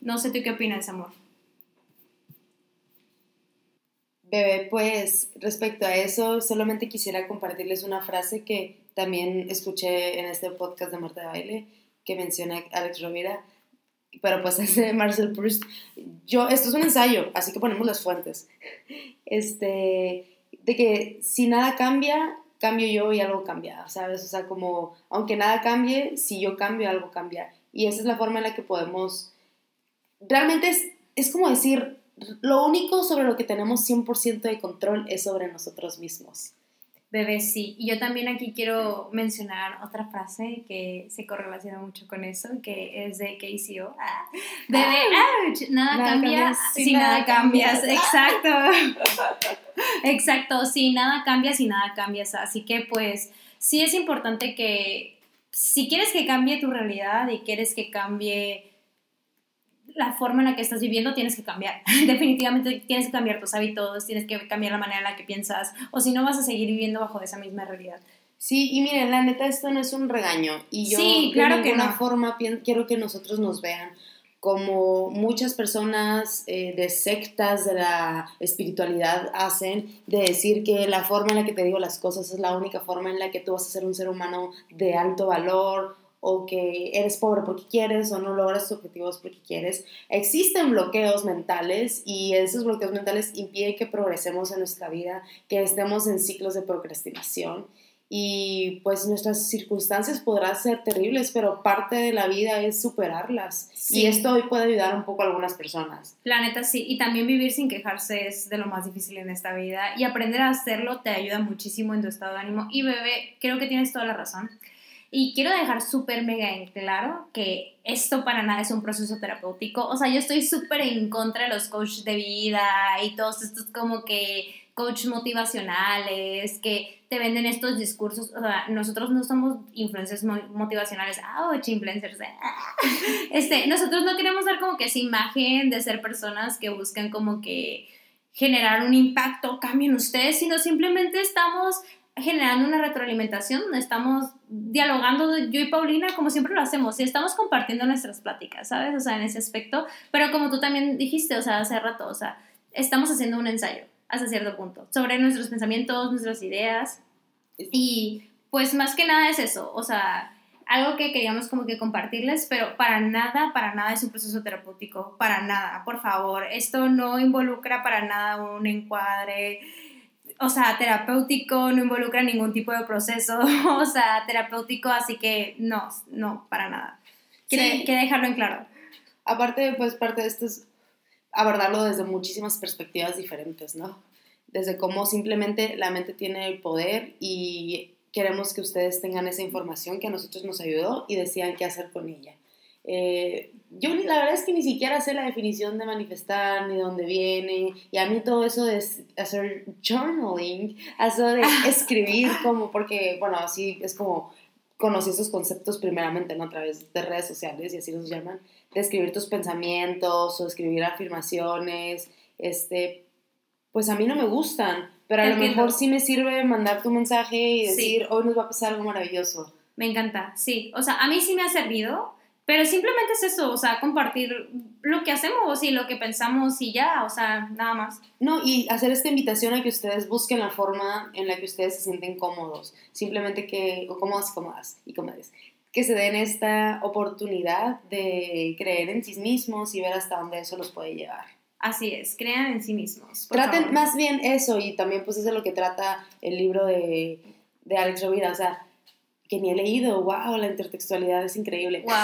No sé tú qué opinas, amor. Bebé, pues respecto a eso, solamente quisiera compartirles una frase que también escuché en este podcast de Marta de Baile, que menciona Alex Rovira, pero pues es de Marcel Proust. Yo, esto es un ensayo, así que ponemos las fuentes. Este, de que si nada cambia, cambio yo y algo cambia, ¿sabes? O sea, como, aunque nada cambie, si yo cambio, algo cambia. Y esa es la forma en la que podemos, realmente es, es como decir, lo único sobre lo que tenemos 100% de control es sobre nosotros mismos. Bebé, sí. Y yo también aquí quiero mencionar otra frase que se correlaciona mucho con eso, que es de KCO. Ah, bebé, ouch, nada, Nada cambia cambias si si nada nada cambias. cambias. Exacto. Exacto, si nada cambia si nada cambias. Así que pues sí es importante que si quieres que cambie tu realidad y quieres que cambie la forma en la que estás viviendo tienes que cambiar. Definitivamente tienes que cambiar tus hábitos, tienes que cambiar la manera en la que piensas, o si no vas a seguir viviendo bajo esa misma realidad. Sí, y miren, la neta, esto no es un regaño. Y yo Sí, claro de que ninguna no. forma quiero que nosotros nos vean como muchas personas eh, de sectas de la espiritualidad hacen, de decir que la forma en la que te digo las cosas es la única forma en la que tú vas a ser un ser humano de alto valor o que eres pobre porque quieres o no logras tus objetivos porque quieres. Existen bloqueos mentales y esos bloqueos mentales impiden que progresemos en nuestra vida, que estemos en ciclos de procrastinación. y pues nuestras circunstancias podrán ser terribles, pero parte de la vida es superarlas. Sí. Y esto hoy puede ayudar un poco a algunas personas. La neta sí, y también vivir sin quejarse es de lo más difícil en esta vida y aprender a hacerlo te ayuda muchísimo en tu estado de ánimo. Y bebé, creo que tienes toda la razón. Y quiero dejar súper mega en claro que esto para nada es un proceso terapéutico. O sea, yo estoy súper en contra de los coaches de vida y todos estos como que coach motivacionales que te venden estos discursos. O sea, nosotros no somos influencers mo- motivacionales. Ah, oh, influencers. Este, nosotros no queremos dar como que esa imagen de ser personas que buscan como que generar un impacto, cambien ustedes, sino simplemente estamos generando una retroalimentación, donde estamos dialogando yo y Paulina como siempre lo hacemos y estamos compartiendo nuestras pláticas, ¿sabes? O sea, en ese aspecto, pero como tú también dijiste, o sea, hace rato, o sea, estamos haciendo un ensayo hasta cierto punto sobre nuestros pensamientos, nuestras ideas y pues más que nada es eso, o sea, algo que queríamos como que compartirles, pero para nada, para nada es un proceso terapéutico, para nada, por favor, esto no involucra para nada un encuadre, o sea, terapéutico, no involucra ningún tipo de proceso, o sea, terapéutico, así que no, no, para nada. Quiere, Sí. quiere dejarlo en claro. Aparte, pues parte de esto es abordarlo desde muchísimas perspectivas diferentes, ¿no? Desde cómo simplemente la mente tiene el poder y queremos que ustedes tengan esa información que a nosotros nos ayudó y decidan qué hacer con ella. Eh, yo la verdad es que ni siquiera sé la definición de manifestar, ni de dónde viene, y a mí todo eso de hacer journaling, de escribir como, porque, bueno, así es como conocí esos conceptos primeramente, ¿no? A través de redes sociales y así los llaman, de escribir tus pensamientos o escribir afirmaciones, este, pues a mí no me gustan, pero a lo mejor sí me sirve mandar tu mensaje y Sí. decir, hoy nos va a pasar algo maravilloso. Me encanta, sí. O sea, a mí sí me ha servido, pero simplemente es eso, o sea, compartir lo que hacemos y lo que pensamos y ya, o sea, nada más. No, y hacer esta invitación a que ustedes busquen la forma en la que ustedes se sienten cómodos, simplemente que, o cómodas cómodas y cómodas, que se den esta oportunidad de creer en sí mismos y ver hasta dónde eso los puede llevar. Así es, crean en sí mismos. Traten favor. más bien eso y también pues es de lo que trata el libro de, de Alex Rovira, o sea, que ni he leído, wow, la intertextualidad es increíble. Wow,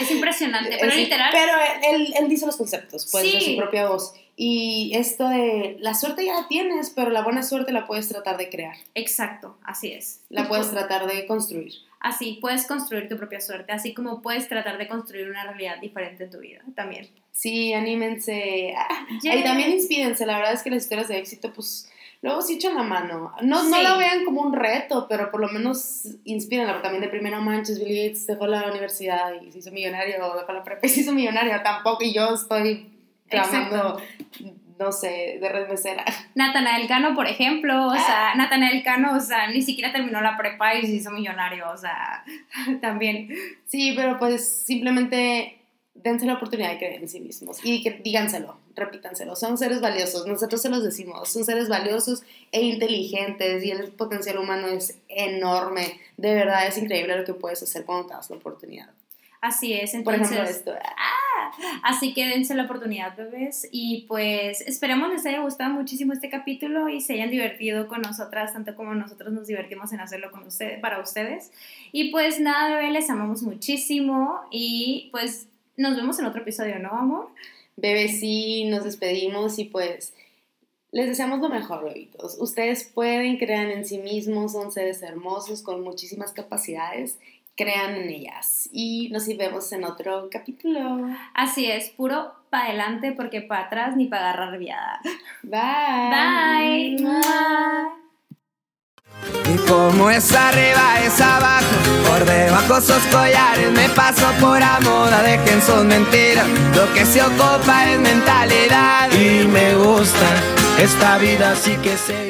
es, es impresionante, pero literal. Pero él, él- él dice los conceptos, pues, de Sí. su propia voz. Y esto de la suerte ya la tienes, pero la buena suerte la puedes tratar de crear, Exacto, así es. la puedes pu- tratar de construir. Así, puedes construir tu propia suerte, así como puedes tratar de construir una realidad diferente en tu vida también. Sí, anímense. Ah, Yeah. Y también inspírense, la verdad es que las historias de éxito, pues, luego sí echan la mano. No, no la vean como un reto, pero por lo menos porque también de primero manches, Bill Gates dejó la universidad y se hizo millonario, o dejó la prepa y se hizo millonario, tampoco, y yo estoy trabajando, no sé, de red mesera. Natanael Cano, por ejemplo, o sea, Natanael Cano, o sea, ni siquiera terminó la prepa y se hizo millonario, o sea, también. Sí, pero pues simplemente dense la oportunidad de creer en sí mismos y que díganselo, repítanselo. Son seres valiosos, nosotros se los decimos, son seres valiosos e inteligentes y el potencial humano es enorme. De verdad es increíble lo que puedes hacer cuando te das la oportunidad. Así es, Por entonces. ejemplo, esto. Así que dense la oportunidad, bebés. Y pues esperemos les haya gustado muchísimo este capítulo y se hayan divertido con nosotras, tanto como nosotros nos divertimos en hacerlo con ustedes, para ustedes. Y pues nada, bebé, les amamos muchísimo. Y pues nos vemos en otro episodio, ¿no, amor? Bebé, sí, nos despedimos y pues les deseamos lo mejor, bebitos. Ustedes pueden, crean en sí mismos, son seres hermosos con muchísimas capacidades. Crean en ellas. Y nos vemos en otro capítulo. Así es, puro para adelante porque para atrás ni para agarrar viada. Bye. Bye. Mua. Y como es arriba es abajo, por debajo sos collares, me paso por a moda, dejen sus mentiras, lo que se ocupa es mentalidad. Y me gusta esta vida, así que se